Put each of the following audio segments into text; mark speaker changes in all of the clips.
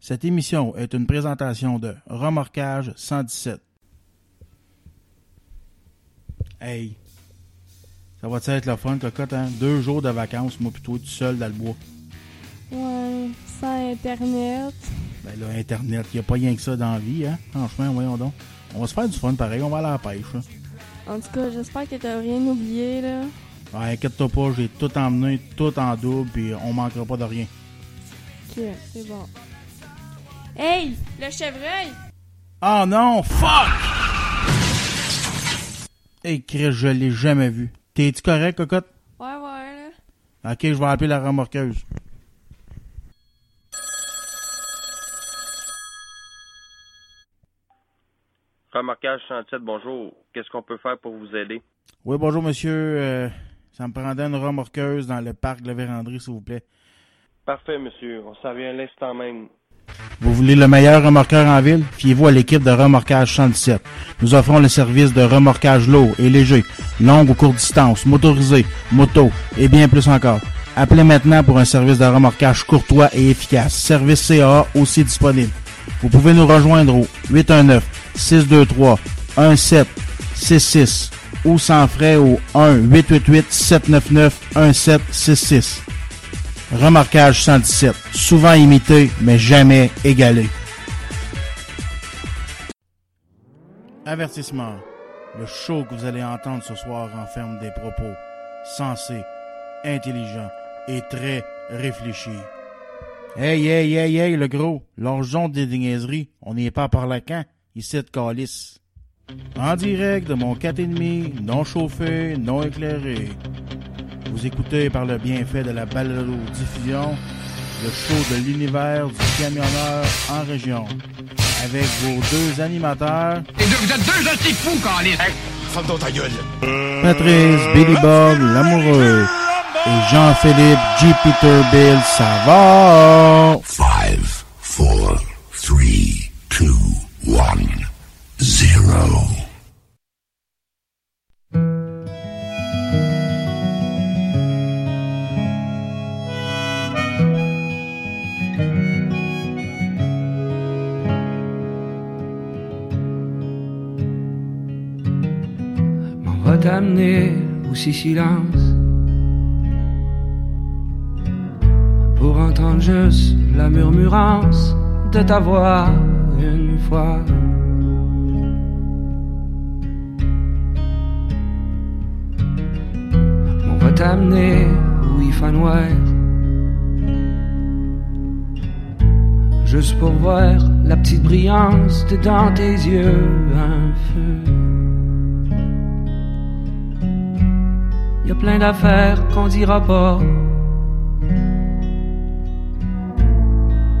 Speaker 1: Cette émission est une présentation de Remorquage 117. Hey, ça va être le fun, cocotte, hein? Deux jours de vacances, moi plutôt tout seul dans le bois.
Speaker 2: Ouais, sans Internet.
Speaker 1: Ben là, Internet, y a pas rien que ça dans la vie, hein? Franchement, voyons donc. On va se faire du fun pareil, on va aller à la pêche, là.
Speaker 2: En tout cas, j'espère que t'as rien oublié, là.
Speaker 1: Ouais, inquiète-toi pas, j'ai tout emmené, tout en double, puis on manquera pas de rien.
Speaker 2: Ok, c'est bon. Hey, le chevreuil!
Speaker 1: Oh non, fuck! Hey, Chris, je l'ai jamais vu. T'es-tu correct, cocotte?
Speaker 2: Ouais, ouais, là.
Speaker 1: Ok, je vais appeler la remorqueuse.
Speaker 3: Remorquage 107, bonjour. Qu'est-ce qu'on peut faire pour vous aider?
Speaker 1: Oui, bonjour, monsieur. Euh, ça me prendrait une remorqueuse dans le parc de la Vérandrie, s'il vous plaît.
Speaker 3: Parfait, monsieur. On s'en vient à l'instant même.
Speaker 1: Vous voulez le meilleur remorqueur en ville? Fiez-vous à l'équipe de Remorquage 117. Nous offrons le service de remorquage lourd et léger, longue ou courte distance, motorisé, moto et bien plus encore. Appelez maintenant pour un service de remorquage courtois et efficace. Service CA aussi disponible. Vous pouvez nous rejoindre au 819-623-1766 ou sans frais au 1-888-799-1766. Remorquage 117. Souvent imité, mais jamais égalé. Avertissement. Le show que vous allez entendre ce soir renferme des propos sensés, intelligents et très réfléchis. Hey, hey, hey, hey, le gros, l'argent des niaiseries, on n'y est pas par la camp, ici de calice. En direct de mon 4,5, non chauffé, non éclairé. Vous écoutez par le bienfait de la balado-diffusion le show de l'univers du camionneur en région avec vos deux animateurs.
Speaker 4: Et vous êtes deux hosties fous, Calis!
Speaker 5: Hey, ferme ta gueule!
Speaker 1: Patrice Billy Bob, l'amoureux, et Jean-Philippe J. Peter Bill
Speaker 5: va? 5, 4,
Speaker 6: 3, va t'amener au si silence pour entendre juste la murmurance de ta voix une fois. On va t'amener où il fait noir juste pour voir la petite brillance de dans tes yeux un feu. Plein d'affaires qu'on dira pas.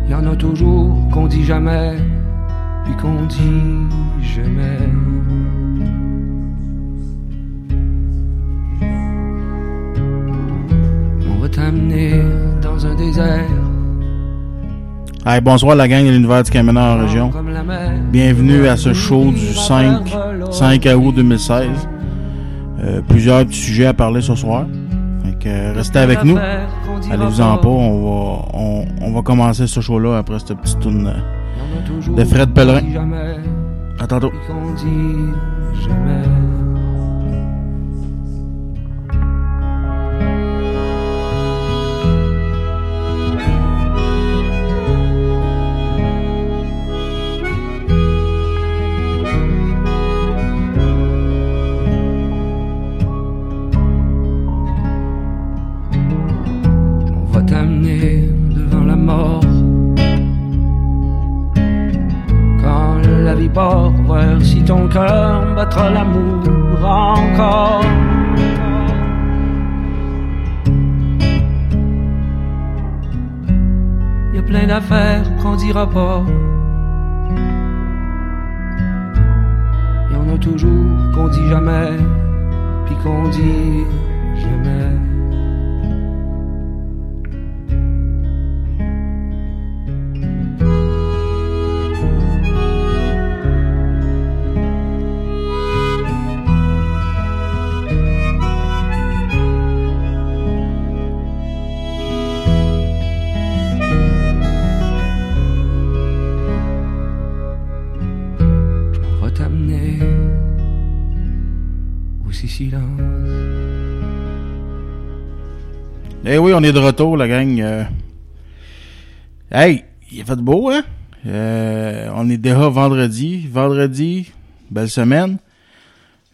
Speaker 6: Y en a toujours qu'on dit jamais, puis qu'on dit jamais. On va t'amener dans un désert.
Speaker 1: Hey, bonsoir la gang de l'univers du camionneur en région. Bienvenue à ce show du 5, 5 août 2016. Euh, plusieurs sujets à parler ce soir. Fait que, euh, restez avec nous. Allez-vous-en pas, on va, on, on va commencer ce show-là après cette petite tourne. de Fred Pellerin. À tantôt.
Speaker 6: Battra l'amour encore. Y a plein d'affaires qu'on dira pas. Y en a toujours qu'on dit jamais, puis qu'on dit jamais.
Speaker 1: On est de retour, la gang. Euh, Hey, il a fait beau, hein? Euh, on est déjà vendredi. Vendredi, belle semaine.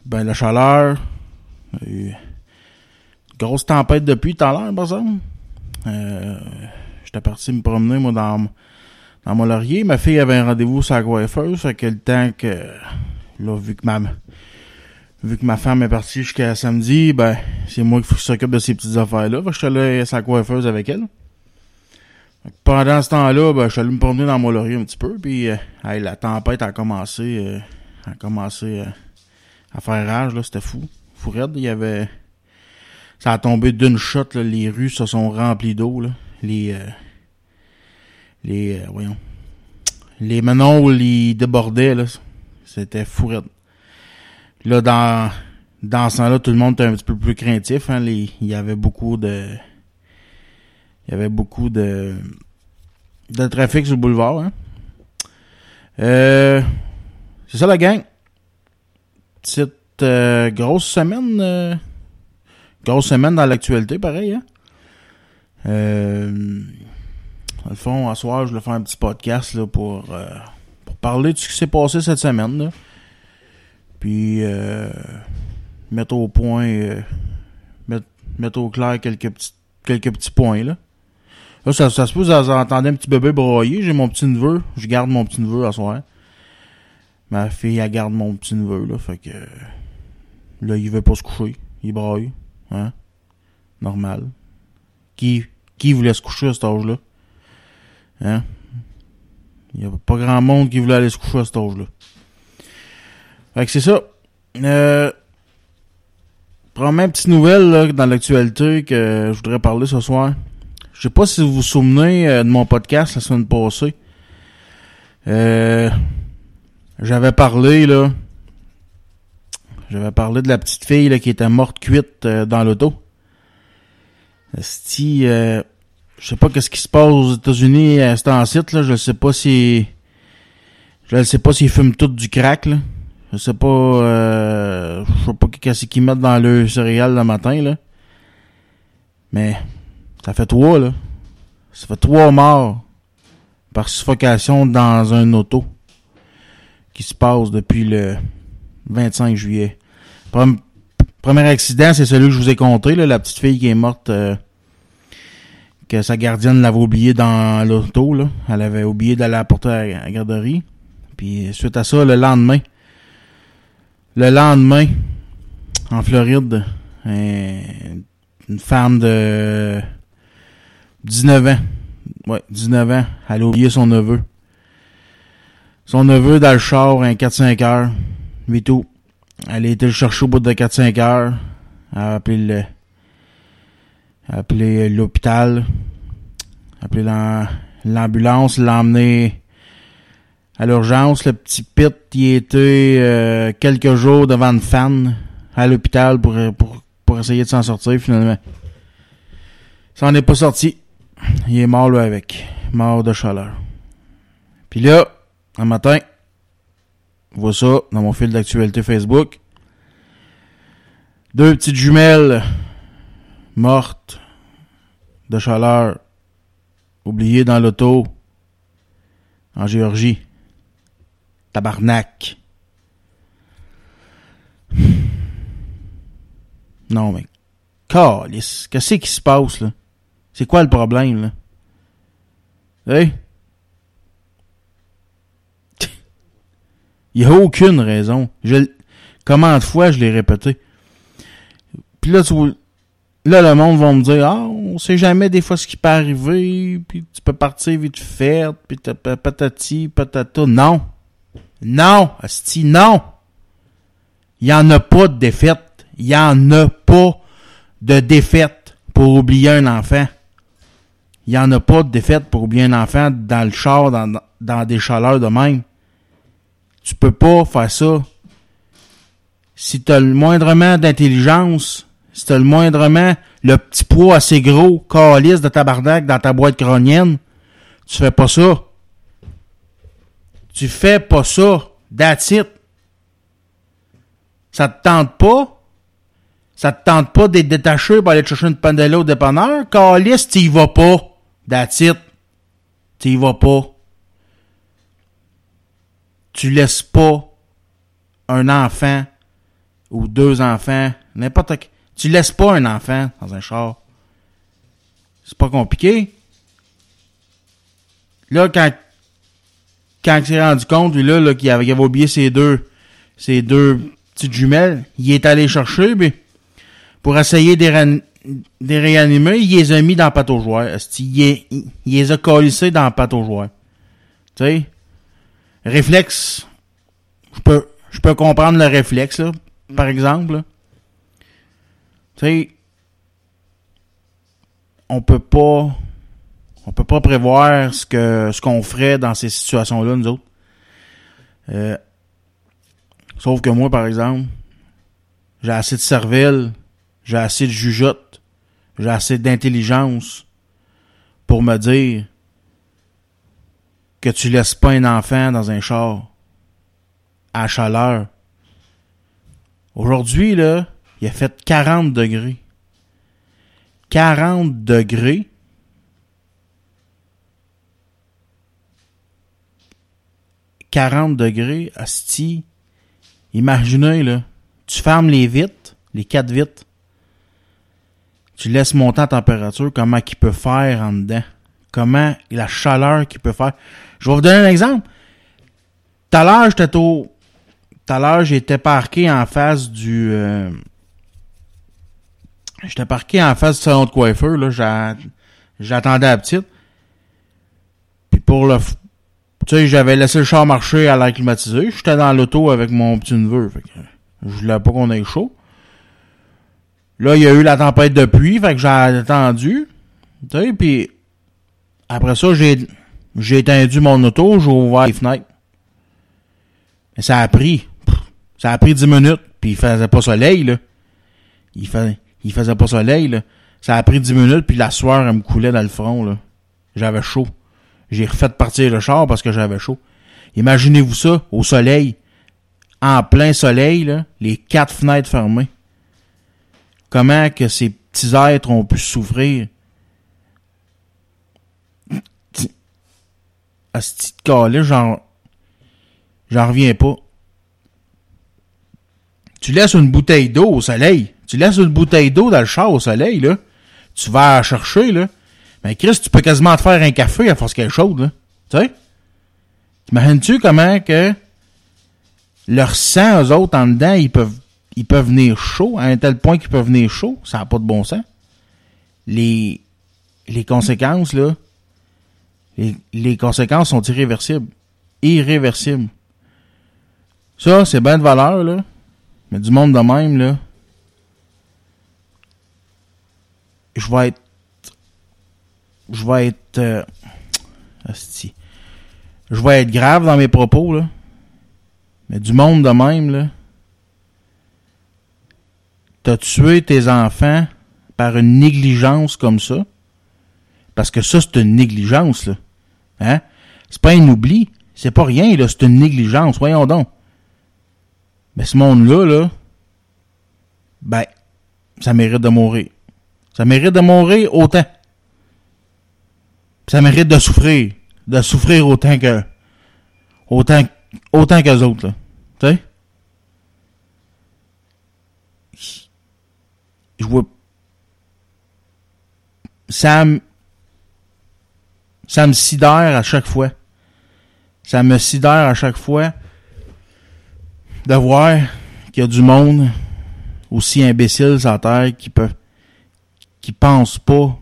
Speaker 1: Ben, la chaleur. Euh, grosse tempête depuis tout à l'heure, par exemple. Euh, J'étais parti me promener, moi, dans, dans mon laurier. Ma fille avait un rendez-vous sur la coiffeuse. Fait que temps que... Là, vu que ma... Vu que ma femme est partie jusqu'à samedi, ben, c'est moi qui s'occupe de ces petites affaires-là. Je suis allé sur la coiffeuse avec elle. Pendant ce temps-là, ben, je suis allé me promener dans mon laurier un petit peu, puis euh, la tempête a commencé, euh, a commencé euh, à faire rage, là, c'était fou. Fou raide, il y avait... Ça a tombé d'une shot, là, les rues se sont remplies d'eau, là. Les... les... voyons... Les où ils débordaient, là. C'était fou raide. Là, dans... Dans ce temps-là, tout le monde était un petit peu plus craintif, hein. Les, il y avait beaucoup de il y avait beaucoup de, de trafic sur le boulevard. Hein. Euh, c'est ça la gang. Petite euh, grosse semaine. Euh, grosse semaine dans l'actualité, pareil. Hein. Euh, le fond, à soir, je vais faire un petit podcast là, pour, pour parler de ce qui s'est passé cette semaine. Là. Puis mettre au point, mettre, mettre au clair quelques petits, quelques petits points. Là. Là, ça, ça se peut, vous entendez un petit bébé broyer. J'ai mon petit neveu. Je garde mon petit neveu à soir. Ma fille, elle garde mon petit neveu, là. Fait que. Là, il veut pas se coucher. Il braille. Hein? Normal. Qui, qui voulait se coucher à cet âge-là? Hein? Il y a pas grand monde qui voulait aller se coucher à cet âge-là. Fait que c'est ça. Euh, Première petite nouvelle là, dans l'actualité que je voudrais parler ce soir. Je sais pas si vous vous souvenez euh, de mon podcast la semaine passée. Euh, j'avais parlé là. J'avais parlé de la petite fille là, qui était morte cuite euh, dans l'auto. Si euh, je sais pas qu'est-ce qui se passe aux États-Unis à cet site là, je sais pas si je sais pas s'ils fument tout du crack là. Je sais pas euh, je sais pas qu'est-ce qu'ils mettent dans le céréal le matin là. Mais ça fait trois, là. Ça fait trois morts par suffocation dans un auto qui se passe depuis le 25 juillet. Premier accident, c'est celui que je vous ai compté, là, la petite fille qui est morte, euh, que sa gardienne l'avait oublié dans l'auto. Elle avait oublié d'aller la porter à la garderie. Puis suite à ça, le lendemain, le lendemain, en Floride, une femme de 19 ans. Ouais, 19 ans. Elle a oublié son neveu. Son neveu dans le char, un 4-5 heures. Mais tout. Elle a été le chercher au bout de 4-5 heures. Elle a appelé le, appelé l'hôpital. Appelé l'ambulance, l'a emmené à l'urgence. Le petit Pit, il était quelques jours devant une fan à l'hôpital pour, pour, pour essayer de s'en sortir finalement. Ça en est pas sorti il est mort là avec. Mort de chaleur. Puis là, un matin, je vois ça dans mon fil d'actualité Facebook. Deux petites jumelles mortes de chaleur oubliées dans l'auto en Géorgie. Tabarnak. Non, mais. Calice. Qu'est-ce qui se passe, là? C'est quoi le problème, là? Hey? Il n'y a aucune raison. Je, comment de fois je l'ai répété? Puis là, là, le monde va me dire, ah, on sait jamais des fois ce qui peut arriver, puis tu peux partir vite fait, puis patati, patata. Non. Non, non. Il n'y en a pas de défaite. Il n'y en a pas de défaite pour oublier un enfant il n'y en a pas de défaite pour oublier un enfant dans le char, dans, dans des chaleurs de même. Tu peux pas faire ça. Si tu le moindrement d'intelligence, si tu as le moindrement le petit poids assez gros, calice de tabarnak dans ta boîte crânienne, tu fais pas ça. Tu fais pas ça. That's. Ça te tente pas? Ça te tente pas d'être détaché pour aller chercher une pandella au dépanneur? Calice, t'y vas pas. That's. T'y vas pas. Tu laisses pas un enfant ou deux enfants, n'importe qui. Tu laisses pas un enfant dans un char. C'est pas compliqué. Là, quand, quand il s'est rendu compte, lui, là, là qu'il avait, oublié ses deux, ses deux petites jumelles, il est allé chercher, mais pour essayer de, de réanimer, il les a mis dans la pâte aux Il, les a collissés dans la pâte aux. Tu sais? Réflexe. Je peux, je peux comprendre le réflexe, là, par exemple. Tu sais, on peut pas, on peut pas prévoir ce que, ce qu'on ferait dans ces situations-là, nous autres. Euh, sauf que moi, par exemple, j'ai assez de cervelle, j'ai assez de jugeote, j'ai assez d'intelligence pour me dire que tu laisses pas un enfant dans un char à chaleur. Aujourd'hui, là, il a fait 40 degrés. 40 degrés. « 40 degrés, asti. Imaginez, là, tu fermes les vitres, les quatre vitres, tu laisses monter en température, comment qu'il peut faire en dedans. Comment la chaleur qu'il peut faire. Je vais vous donner un exemple. Tout à l'heure, j'étais au. Tout à j'étais parqué en face du. euh, J'étais parqué en face du salon de coiffeur, là. j'a- J'attendais la petite. Puis pour le. Tu sais, j'avais laissé le char marcher à l'air climatisé. J'étais dans l'auto avec mon petit neveu. Fait que je voulais pas qu'on ait chaud. Là, il y a eu la tempête de pluie, fait que j'ai attendu. Tu sais, puis après ça, j'ai j'ai étendu mon auto, j'ai ouvert les fenêtres. Mais ça a pris. Ça a pris 10 minutes, puis il faisait pas soleil, là. Il, fait, il faisait pas soleil, là. Ça a pris 10 minutes, puis la sueur, elle me coulait dans le front, là. J'avais chaud. J'ai refait partir le char parce que j'avais chaud. Imaginez-vous ça, au soleil. En plein soleil, là, les quatre fenêtres fermées. Comment que ces petits êtres ont pu souffrir? À ce petit cas-là, j'en, reviens pas. Tu laisses une bouteille d'eau au soleil. Tu laisses une bouteille d'eau dans le char au soleil, là. Tu vas chercher, là. Mais Chris, tu peux quasiment te faire un café à force qu'elle est chaude, là. Tu sais? T'imagines-tu comment que leur sang, eux autres, en dedans, ils peuvent, ils peuvent venir chaud, à un tel point qu'ils peuvent venir chaud, ça n'a pas de bon sens. Les, les conséquences, là, les, les conséquences sont irréversibles. Irréversibles. Ça, c'est bien de valeur, là. Mais du monde de même, là. Je vais être. Je vais être. euh. Je vais être grave dans mes propos, là. Mais du monde de même, là. T'as tué tes enfants par une négligence comme ça? Parce que ça, c'est une négligence, là. Hein? C'est pas un oubli. C'est pas rien, là. C'est une négligence. Voyons donc. Mais ce monde-là, là, ben, ça mérite de mourir. Ça mérite de mourir autant. Ça mérite de souffrir. De souffrir autant que. Autant, autant qu'eux autres, là. Tu sais? Je vois. Ça me. Ça me sidère à chaque fois. Ça me sidère à chaque fois de voir qu'il y a du monde aussi imbécile sur la terre qui peut qui pense pas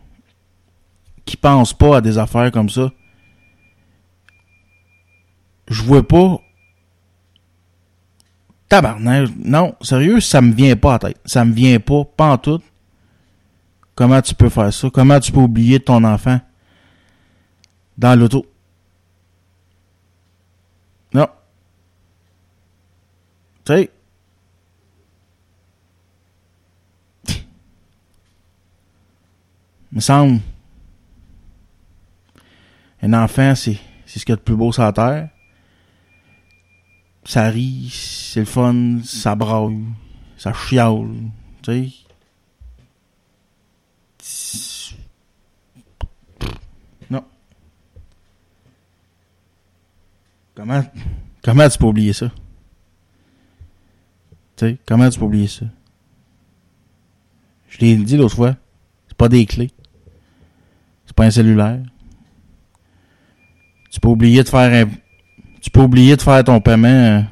Speaker 1: qui pense pas à des affaires comme ça. Je vois pas tabarnak, non, sérieux, ça me vient pas à tête. Ça me vient pas, pas en tout. Comment tu peux faire ça? Comment tu peux oublier ton enfant dans l'auto? Non. Tu sais? me semble. Un enfant, c'est, c'est ce qu'il y a de plus beau sur la terre. Ça rit, c'est le fun, ça braille, ça chiale. Tu sais. Non. Comment, comment tu peux oublier ça? Tu sais, comment tu peux oublier ça? Je l'ai dit l'autre fois. C'est pas des clés. C'est pas un cellulaire. Tu peux oublier de faire un. Tu peux oublier de faire ton paiement euh,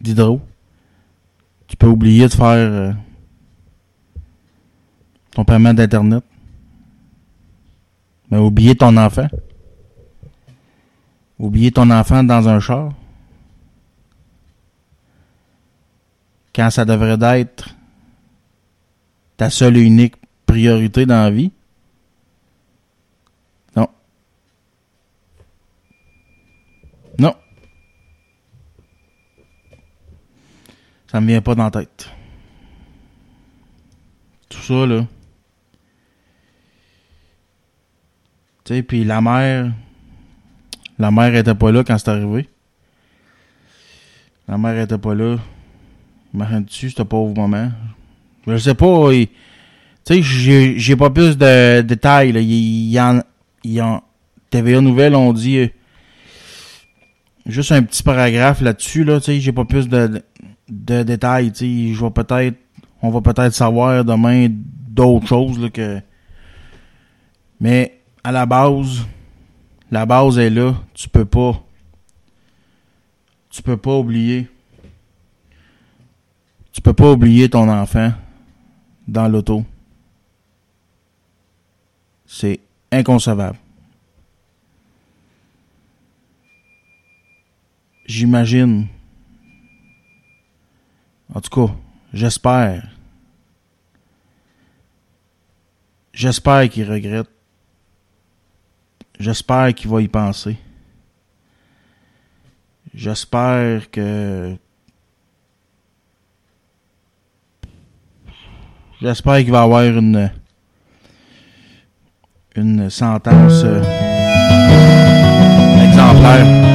Speaker 1: d'hydro. Tu peux oublier de faire euh, ton paiement d'Internet. Mais oublier ton enfant. Oublier ton enfant dans un char. Quand ça devrait être ta seule et unique priorité dans la vie. Non. Non. Ça me vient pas dans la tête. Tout ça, là. Tu sais, puis la mère. La mère était pas là quand c'est arrivé. La mère était pas là. Imagine-tu, ce pauvre moment. Je sais pas. Tu sais, j'ai, pas plus de détails. Il, y en, TVA Nouvelle, on dit euh, juste un petit paragraphe là-dessus. Là, tu sais, j'ai pas plus de, détails. Tu sais, je vais peut-être, on va peut-être savoir demain d'autres choses là, que. Mais à la base, la base est là. Tu peux pas. Tu peux pas oublier. Tu peux pas oublier ton enfant dans l'auto. C'est inconcevable. J'imagine. En tout cas, j'espère. J'espère qu'il regrette. J'espère qu'il va y penser. J'espère que J'espère qu'il va avoir une, une sentence euh, exemplaire.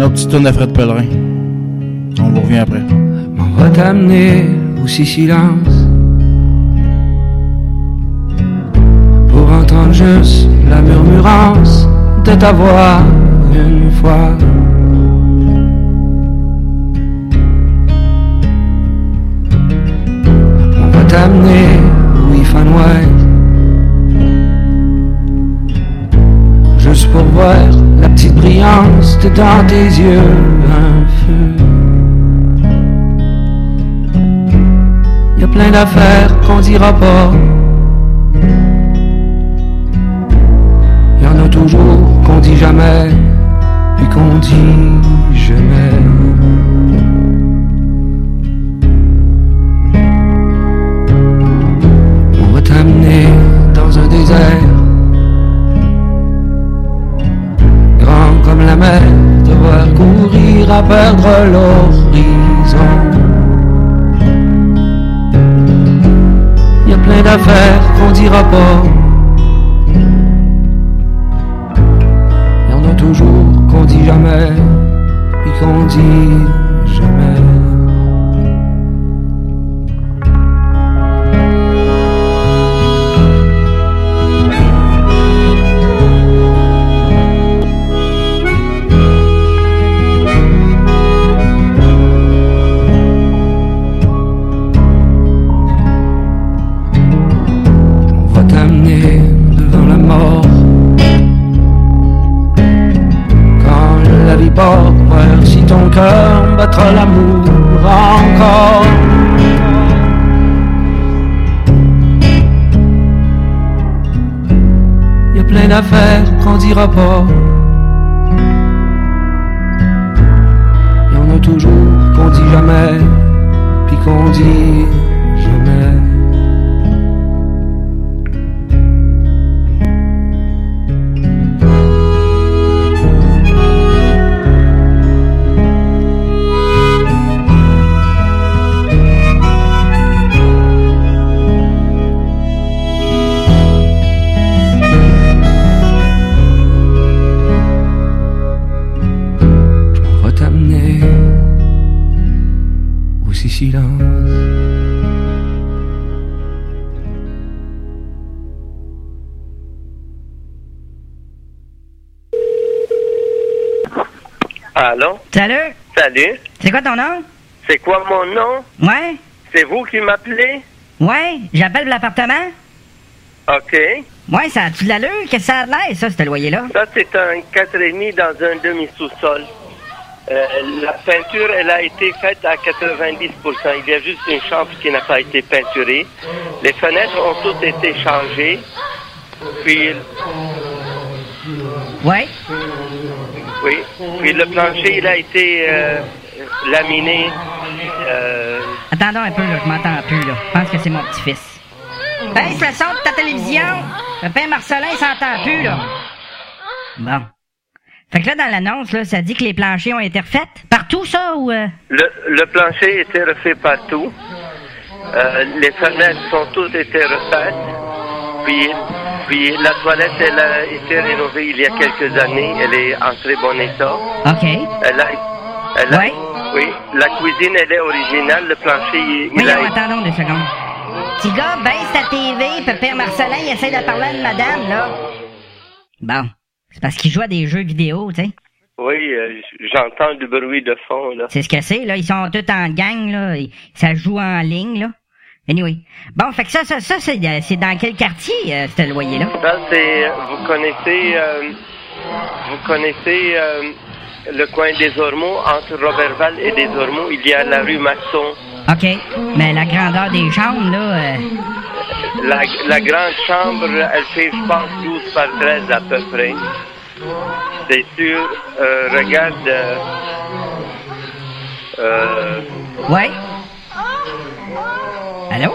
Speaker 1: Un autre petit tourne de Fred Pellerin. On vous revient après.
Speaker 6: On va t'amener aussi silence. Pour entendre juste la murmurance de ta voix une fois. On va t'amener fait noir. Juste pour voir petite brillance de dans tes yeux, un feu. Y a plein d'affaires qu'on dira pas. Y en a toujours qu'on dit jamais puis qu'on dit je à perdre l'horizon. Y a plein d'affaires qu'on dira pas. Y en a toujours qu'on dit jamais, puis qu'on dit D'affaires qu'on dira pas. Y en a toujours qu'on dit jamais, puis qu'on dit
Speaker 7: C'est quoi ton nom?
Speaker 3: C'est quoi mon nom?
Speaker 7: Ouais.
Speaker 3: C'est vous qui m'appelez?
Speaker 7: Ouais. J'appelle l'appartement.
Speaker 3: OK.
Speaker 7: Ouais, ça a-tu de l'allure? Qu'est-ce que ça a l'air, ça, ce loyer-là?
Speaker 3: Ça, c'est un 4,5 dans un demi-sous-sol. Euh, la peinture, elle a été faite à 90% Il y a juste une chambre qui n'a pas été peinturée. Les fenêtres ont toutes été changées. Puis,
Speaker 7: Ouais.
Speaker 3: oui. Puis le plancher, il a été euh, laminé. Euh,
Speaker 7: Attendons un peu, là. Je m'entends plus, là. Je pense que c'est mon petit-fils. Baisse le son de ta télévision. Le père Marcelin, il s'entend plus, là. Bon. Fait que là, dans l'annonce, là, ça dit que les planchers ont été refaits. Partout, ça, ou... euh?
Speaker 3: le, le plancher était refait partout. Euh, les fenêtres sont toutes été refaites. Puis, puis la toilette, elle a été rénovée il y a quelques années. Elle est en très bon état.
Speaker 7: OK.
Speaker 3: Elle a, elle a-
Speaker 7: Ouais.
Speaker 3: Oui, la cuisine, elle est originale. Le plancher, il, il
Speaker 7: Voyons,
Speaker 3: a
Speaker 7: attendons deux secondes. Petit gars, baisse ta TV, puis père Marcelin, il essaie de parler à une madame, là. Bon. C'est parce qu'il joue à des jeux vidéo, tu sais.
Speaker 3: Oui, euh, j'entends du bruit de fond, là.
Speaker 7: C'est ce que c'est, là. Ils sont tous en gang, là. Ça joue en ligne, là. Anyway. Bon, fait que ça, ça, ça, c'est, euh, c'est dans quel quartier, euh, ce loyer-là?
Speaker 3: Ça, c'est, vous connaissez, euh, vous connaissez euh, le coin des Ormeaux, entre Robertval et des Ormeaux, il y a la rue Masson.
Speaker 7: OK. Mais la grandeur des chambres, là, euh,
Speaker 3: La, la grande chambre, elle fait, je pense, 12 par 13 à peu près. C'est sûr, euh, regarde, euh, euh,
Speaker 7: ouais. Allô?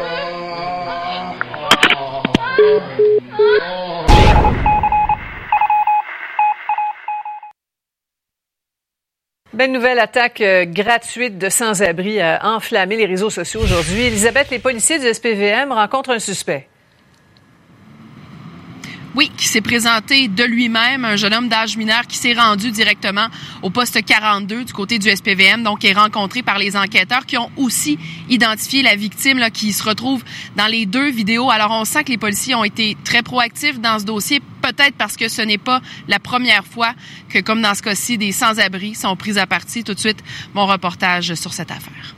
Speaker 8: Belle nouvelle attaque euh, gratuite de sans-abri a enflammé les réseaux sociaux aujourd'hui. Elisabeth, les policiers du SPVM rencontrent un suspect.
Speaker 9: Oui, qui s'est présenté de lui-même, un jeune homme d'âge mineur qui s'est rendu directement au poste 42 du côté du SPVM, donc est rencontré par les enquêteurs qui ont aussi identifié la victime qui se retrouve dans les deux vidéos. Alors on sent que les policiers ont été très proactifs dans ce dossier, peut-être parce que ce n'est pas la première fois que, comme dans ce cas-ci, des sans-abri sont pris à partie. Tout de suite, mon reportage sur cette affaire.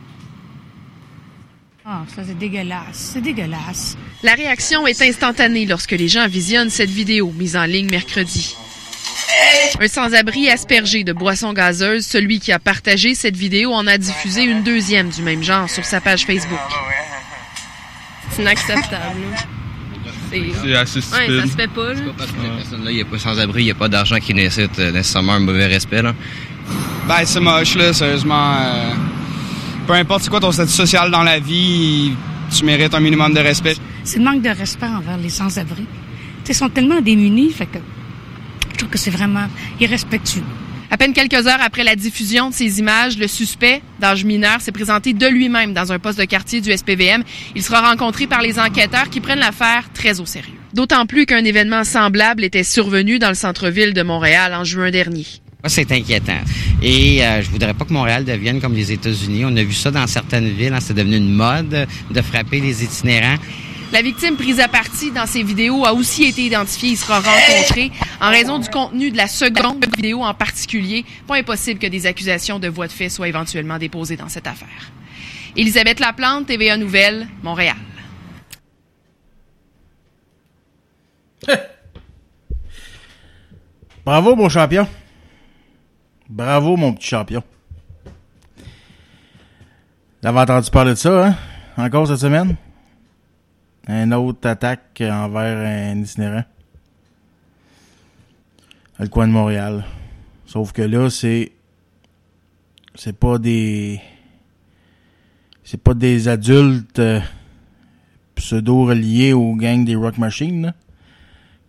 Speaker 10: Ah, ça c'est dégueulasse, c'est dégueulasse.
Speaker 9: La réaction est instantanée lorsque les gens visionnent cette vidéo mise en ligne mercredi. Un sans-abri aspergé de boissons gazeuses, celui qui a partagé cette vidéo en a diffusé une deuxième du même genre sur sa page Facebook.
Speaker 2: C'est inacceptable.
Speaker 11: C'est assez stupide.
Speaker 2: Ouais, ça se fait pas, là.
Speaker 12: Parce que cette personne-là, il n'y a pas sans-abri, il n'y a pas d'argent qui nécessite euh, nécessairement un mauvais respect. Là.
Speaker 11: Ben, c'est moche, là, sérieusement. euh, peu importe c'est quoi ton statut social dans la vie, tu mérites un minimum de respect.
Speaker 10: C'est le manque de respect envers les sans-abri. Tu sais, Ils sont tellement démunis, fait que je trouve que c'est vraiment irrespectueux.
Speaker 9: À peine quelques heures après la diffusion de ces images, le suspect, d'âge mineur, s'est présenté de lui-même dans un poste de quartier du SPVM. Il sera rencontré par les enquêteurs qui prennent l'affaire très au sérieux. D'autant plus qu'un événement semblable était survenu dans le centre-ville de Montréal en juin dernier.
Speaker 13: C'est inquiétant. Et euh, je voudrais pas que Montréal devienne comme les États-Unis. On a vu ça dans certaines villes. hein, c'est devenu une mode de frapper les itinérants.
Speaker 9: La victime prise à partie dans ces vidéos a aussi été identifiée. Il sera rencontré en raison du contenu de la seconde vidéo en particulier. Pas impossible que des accusations de voie de fait soient éventuellement déposées dans cette affaire. Elisabeth Laplante, TVA Nouvelle, Montréal.
Speaker 1: Bravo, mon champion. Bravo, mon petit champion. T'avais entendu parler de ça, hein? Encore cette semaine? Un autre attaque envers un itinérant. À de Montréal. Sauf que là, c'est. C'est pas des. C'est pas des adultes euh, pseudo-reliés aux gangs des Rock Machines, là.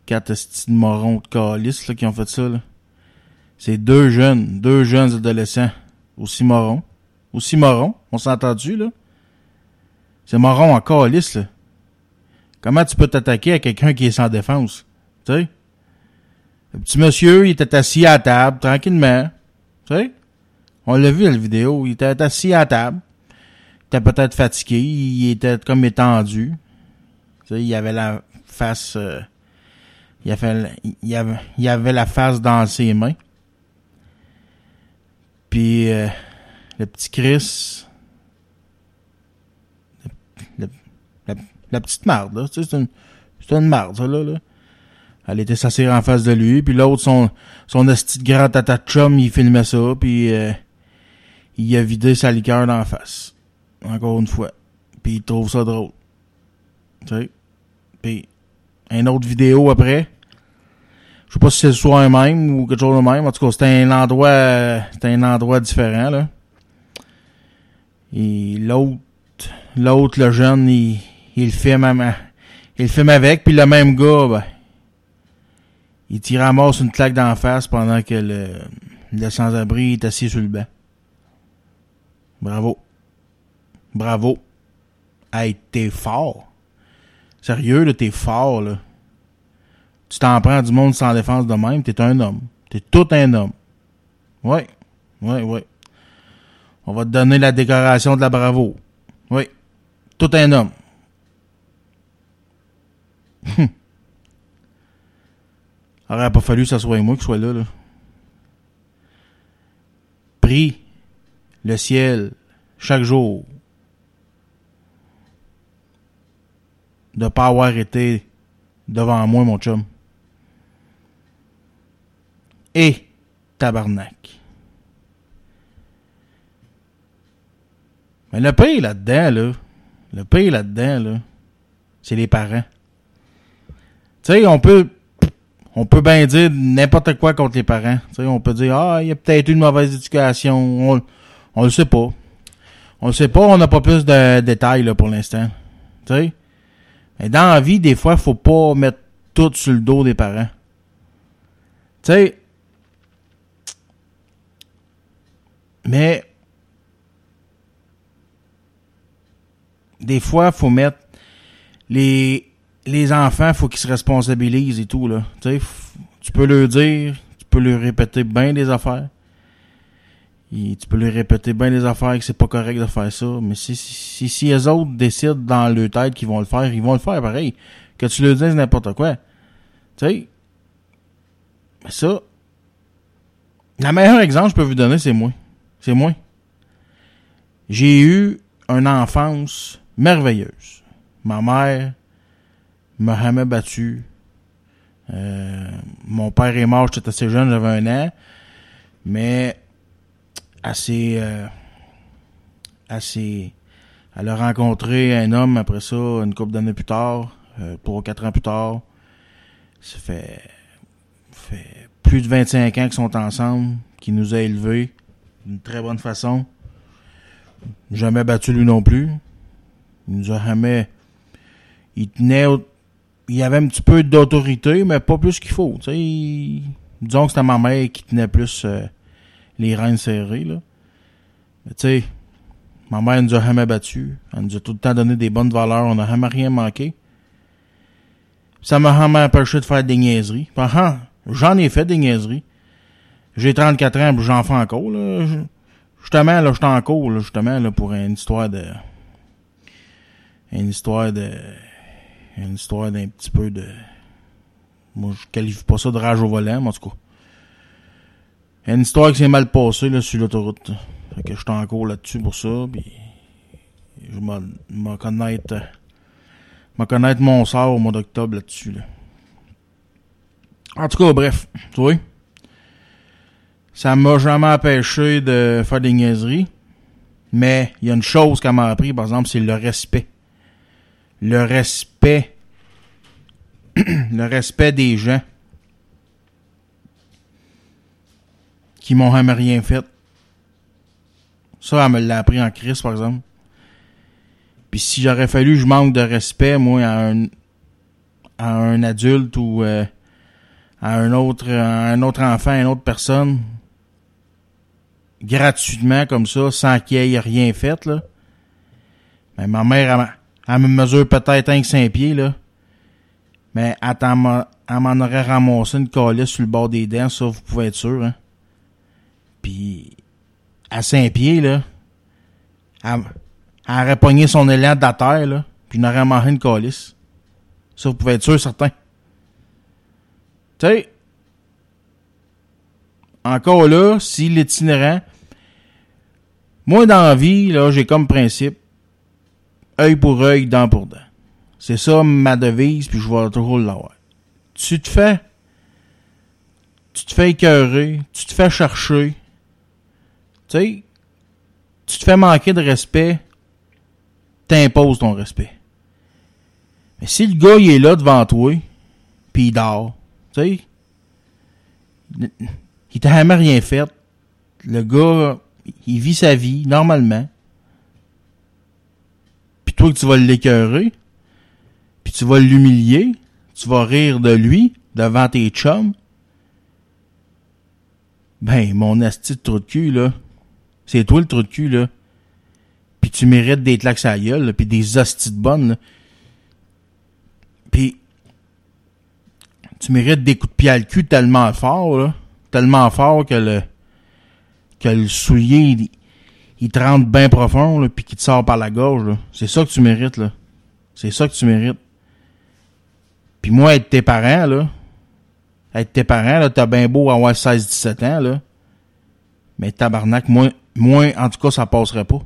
Speaker 1: Quatre petits morons de calice, là, qui ont fait ça, là. C'est deux jeunes, deux jeunes adolescents. Aussi morons. Aussi morons. On s'est entendu, là? C'est moron en calice, là. Comment tu peux t'attaquer à quelqu'un qui est sans défense? Tu sais? Le petit monsieur, il était assis à table, tranquillement. Tu sais? On l'a vu dans la vidéo. Il était assis à table. Il était peut-être fatigué. Il était comme étendu. Tu sais, il avait la face... euh, il, avait, il, avait, la face dans ses mains. Puis euh, le petit Chris, le- la, petite marde, là, c'est une, c'est une marde, ça, là, là. Elle était s'asseoir en face de lui, puis l'autre, son, son esti de grand tata de chum, il filmait ça, puis euh, il a vidé sa liqueur la face. Encore une fois. Puis il trouve ça drôle. Tu sais? Puis, une autre vidéo après. Je sais pas si c'est le soir même ou quelque chose de même. En tout cas, c'était un endroit, euh, c'était un endroit différent, là. Et l'autre, l'autre, le jeune, il, il filme, à- il avec, puis le même gars, ben, il tire à sur une claque d'en face pendant que le, sans-abri est assis sur le banc. Bravo. Bravo. Hey, t'es fort. Sérieux, là, t'es fort, là. Tu t'en prends du monde sans défense de même, t'es un homme. T'es tout un homme. Ouais. Ouais, ouais. On va te donner la décoration de la bravo. Oui. Tout un homme. Hum. Aurait pas fallu que ça soit moi qui soit là, là. Prie le ciel chaque jour de pas avoir été devant moi, mon chum. Et tabarnak. Mais le pire là-dedans, là, le pire là-dedans, là, c'est les parents. Tu sais, on peut, on peut bien dire n'importe quoi contre les parents. Tu sais, on peut dire, ah, il y a peut-être eu une mauvaise éducation. On, on le sait pas. On le sait pas, on n'a pas plus de détails, là, pour l'instant. Tu? Mais dans la vie, des fois, faut pas mettre tout sur le dos des parents. Tu sais, mais des fois, faut mettre les les enfants, faut qu'ils se responsabilisent et tout là. Tu tu peux leur dire, tu peux leur répéter bien des affaires. Tu peux leur répéter bien des affaires que c'est pas correct de faire ça, mais si si, si les autres décident dans leur tête qu'ils vont le faire, ils vont le faire pareil. Que tu leur dises n'importe quoi. Tu sais, mais ça, le meilleur exemple que je peux vous donner, c'est moi. C'est moi. J'ai eu une enfance merveilleuse. Ma mère m'a jamais battu. Euh, mon père est mort, j'étais assez jeune, j'avais un an. Mais assez, euh, assez, elle a rencontré un homme après ça, une couple d'années plus tard, euh, trois, quatre ans plus tard. Ça fait, fait plus de 25 ans qu'ils sont ensemble, qui nous a élevés d'une très bonne façon. Jamais battu lui non plus. Il nous a jamais. Il tenait. Il avait un petit peu d'autorité, mais pas plus qu'il faut. Tu sais, il- disons que c'était ma mère qui tenait plus euh, les reins serrées, là. Mais tu sais, ma mère nous a jamais battus. Elle nous a tout le temps donné des bonnes valeurs. On n'a jamais rien manqué. Ça m'a jamais empêché de faire des niaiseries. Contre, j'en ai fait des niaiseries. J'ai 34 ans, puis j'en fais encore, là. Justement, là, j'étais en cours, là, justement, là, pour une histoire de... Une histoire de... Une histoire d'un petit peu de... Moi, je qualifie pas ça de rage au volant, mais en tout cas. Une histoire qui s'est mal passée, là, sur l'autoroute. Fait que j'étais en cours là-dessus pour ça, puis... Je m'en connaître... connaître mon sort au mois d'octobre là-dessus, là. En tout cas, bref, tu vois. Ça m'a jamais empêché de faire des niaiseries. Mais il y a une chose qu'elle m'a appris, par exemple, c'est le respect. Le respect. le respect des gens. Qui m'ont jamais rien fait. Ça, elle me l'a appris en crise, par exemple. Puis si j'aurais fallu je manque de respect, moi, à un, à un adulte ou euh, à un autre, à un autre enfant, à une autre personne, gratuitement comme ça, sans qu'il ait rien fait, là. Mais ma mère, elle, me mesure peut-être un que 5 pieds, là. Mais elle, m'en aurait ramassé une calisse sur le bord des dents, ça, vous pouvez être sûr, hein. Puis, à 5 pieds, là, elle, elle aurait pogné son élan de la terre, là, puis n'aurait mangé une calisse. Ça, vous pouvez être sûr, certain. Tu sais, encore là, si l'itinérant, Moi, dans la vie, là, j'ai comme principe œil pour œil, dent pour dent. C'est ça ma devise, puis je vais toujours l'avoir. Tu te fais. Tu te fais écœurer, tu te fais chercher. Tu sais, tu te fais manquer de respect, t'imposes ton respect. Mais si le gars, il est là devant toi, puis il dort, tu sais, il t'a jamais rien fait. Le gars, il vit sa vie normalement. Toi, tu vas l'écœurer, puis tu vas l'humilier, tu vas rire de lui devant tes chums. Ben, mon asti de trou de cul, là. C'est toi le trou de cul, là. Puis tu mérites des claques à puis des hosties de bonnes. Puis tu mérites des coups de pied à le cul tellement fort, là. Tellement fort que le que le soulier, il, te rentre bien profond, là, puis qu'il te sort par la gorge. C'est ça que tu mérites, là. C'est ça que tu mérites. Puis moi, être tes parents, là, être tes parents, là, t'as bien beau avoir 16-17 ans, là. Mais tabarnak, moi, moi, en tout cas, ça passerait pas.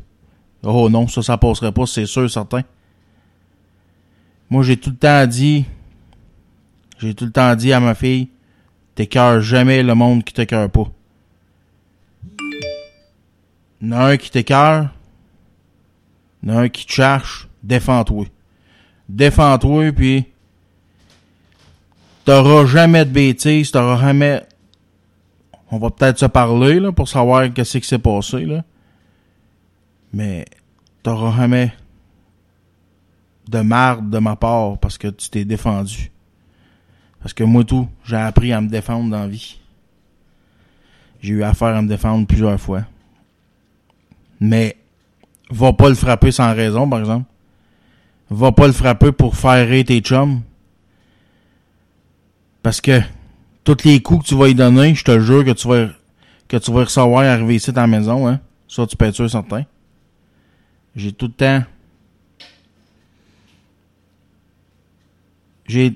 Speaker 1: Oh non, ça, ça passerait pas, c'est sûr, certain. Moi, j'ai tout le temps dit, j'ai tout le temps dit à ma fille, t'écœures jamais le monde qui t'écœure pas. Il y en a un qui t'écœure, il en a un qui te cherche, défends-toi. Défends-toi, puis t'auras jamais de bêtises, t'auras jamais... On va peut-être se parler, là, pour savoir qu'est-ce qui s'est passé, là. Mais t'auras jamais de marde de ma part parce que tu t'es défendu. Parce que moi tout, j'ai appris à me défendre dans la vie. J'ai eu affaire à me défendre plusieurs fois. Mais va pas le frapper sans raison, par exemple. Va pas le frapper pour faire rire tes chums. Parce que tous les coups que tu vas y donner, je te jure que tu vas que tu arriver ici dans la maison, hein. Ça, tu peux être sûr certain. J'ai tout le temps. J'ai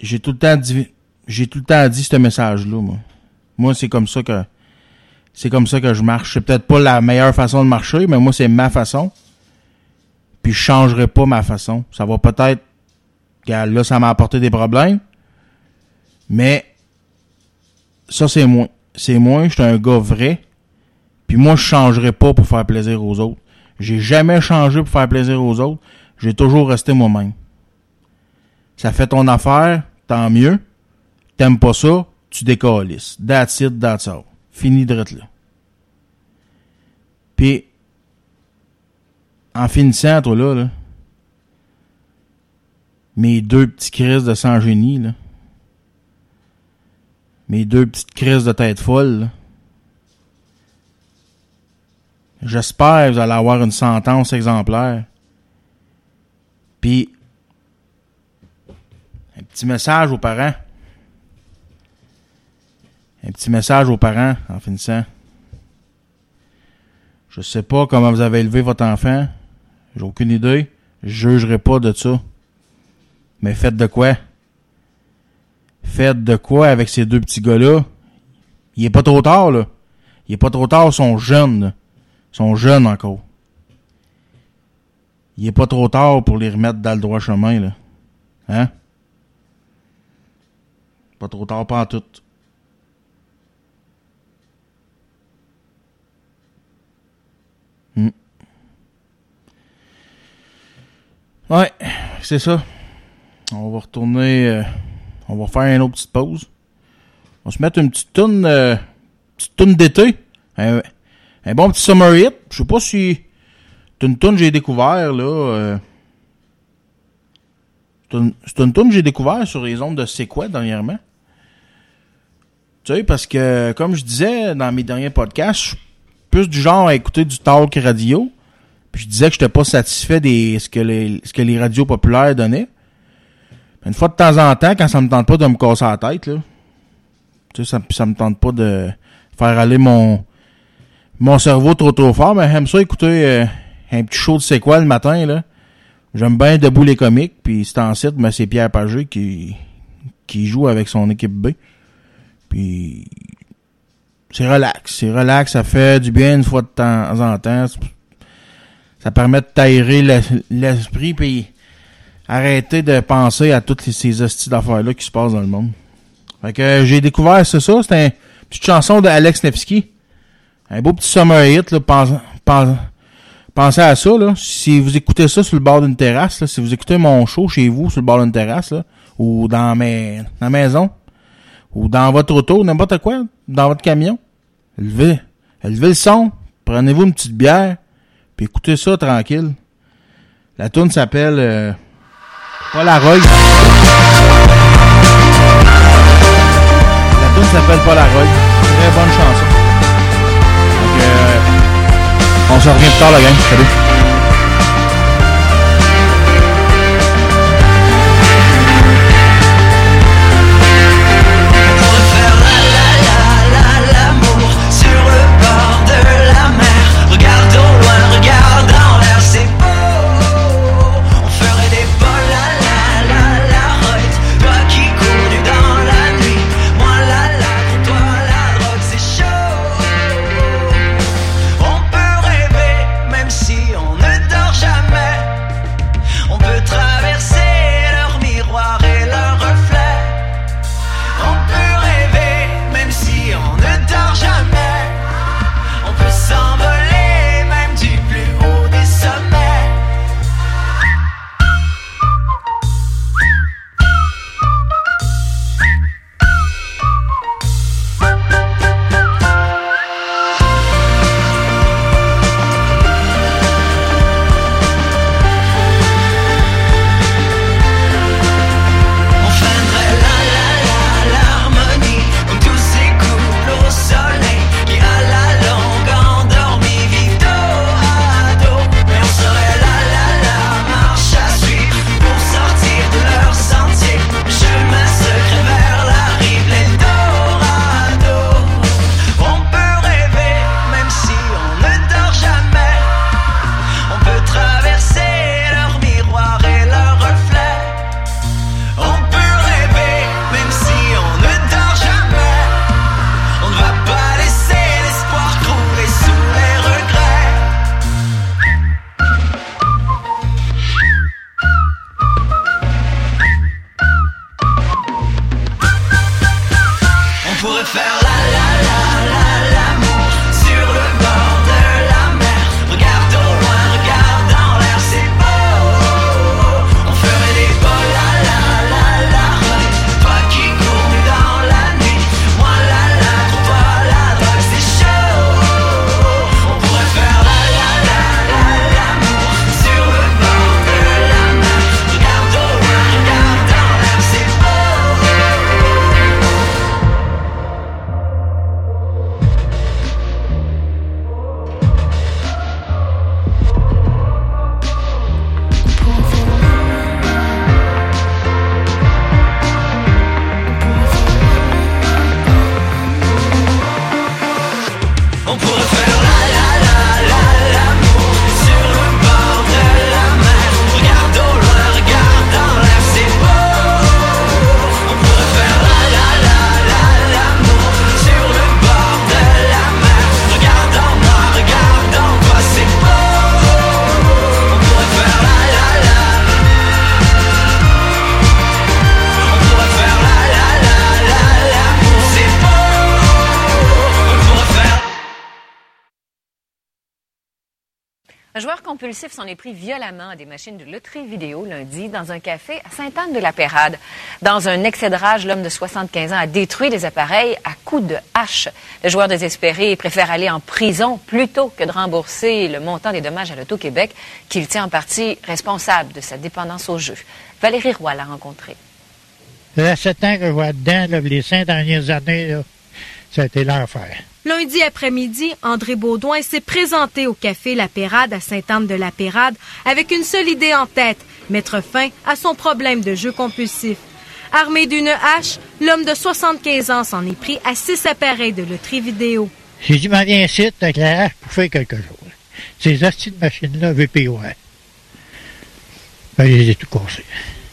Speaker 1: j'ai tout le temps dit j'ai tout le temps dit ce message là moi. Moi c'est comme ça que c'est comme ça que je marche. C'est peut-être pas la meilleure façon de marcher, mais moi c'est ma façon. Puis je changerai pas ma façon. Ça va peut-être là ça m'a apporté des problèmes. Mais ça c'est moi. C'est moi, je suis un gars vrai. Puis moi je changerai pas pour faire plaisir aux autres. J'ai jamais changé pour faire plaisir aux autres. J'ai toujours resté moi-même. Ça fait ton affaire, tant mieux. T'aimes pas ça, tu décalisses. That's it, that's all. Fini de là. Puis, en finissant, toi là, mes deux petits crises de sang génie, là, mes deux petites crises de tête folle, J'espère que vous allez avoir une sentence exemplaire. Puis, un petit message aux parents. Un petit message aux parents en finissant. Je sais pas comment vous avez élevé votre enfant. J'ai aucune idée. Je jugerai pas de ça. Mais faites de quoi? Faites de quoi avec ces deux petits gars-là? Il est pas trop tard, là. Il est pas trop tard, ils sont jeunes. Ils sont jeunes encore. Il est pas trop tard pour les remettre dans le droit chemin, là. Hein? Pas trop tard, pas en tout. Ouais, c'est ça. On va retourner. euh, on va faire une autre petite pause. On va se mettre une petite toune. euh, petite toune d'été. Un, bon petit summer hit. Je sais pas si. C'est une toune que j'ai découvert là. euh, c'est une, c'est une toune que j'ai découvert sur les ondes de C'est quoi dernièrement. Tu sais, parce que, comme je disais dans mes derniers podcasts, je suis plus du genre à écouter du talk radio. Puis je disais que j'étais pas satisfait des ce que les ce que les radios populaires donnaient. Mais Une fois de temps en temps, quand ça me tente pas de me casser la tête, là. Tu sais, ça, ça me tente pas de faire aller mon mon cerveau trop trop fort, mais j'aime ça écouter euh, un petit show de c'est quoi le matin, là. J'aime bien Debout les comiques, puis c'est en site, mais c'est Pierre Pagé qui, qui joue avec son équipe B. Puis
Speaker 14: c'est relax. C'est relax, ça fait du bien une fois de temps en temps. Ça permet de t'aérer le- l'esprit puis arrêter de penser à toutes ces- hosties d'affaires-là qui se passent dans le monde. Fait que euh, j'ai découvert, c'est ça, c'était une petite chanson de Alex Nevsky. Un beau petit summer hit, là, pense- pense- pensez à ça, là. Si vous écoutez ça sur le bord d'une terrasse, là, si vous écoutez mon show chez vous sur le bord d'une terrasse, là, ou dans, mes, dans la maison, ou dans votre auto, n'importe quoi, dans votre camion, levez, levez le son, prenez-vous une petite bière, puis écoutez ça tranquille. La tune s'appelle euh, Polaroid. La tune s'appelle Polaroid. Très bonne chanson. Donc, euh, on se revient plus tard, la gang. Salut.
Speaker 15: Compulsif s'en est pris violemment à des machines de loterie vidéo lundi dans un café à Sainte-Anne-de-la-Pérade. Dans un excès de rage, l'homme de 75 ans a détruit les appareils à coups de hache. Le joueur désespéré préfère aller en prison plutôt que de rembourser le montant des dommages à l'Auto-Québec qu'il tient en partie responsable de sa dépendance au jeu. Valérie Roy l'a rencontré.
Speaker 16: Ça fait sept ans que je vois dedans, les cinq dernières années, ça a été l'enfer.
Speaker 17: Lundi après-midi, André Baudouin s'est présenté au café La Pérade à Sainte-Anne-de-la-Pérade avec une seule idée en tête, mettre fin à son problème de jeu compulsif. Armé d'une hache, l'homme de 75 ans s'en est pris à six appareils de loterie vidéo.
Speaker 16: J'ai m'en viens avec la hache pour faire quelque chose. Ces hosties de machines-là, VPO. Ben, je tout cassées.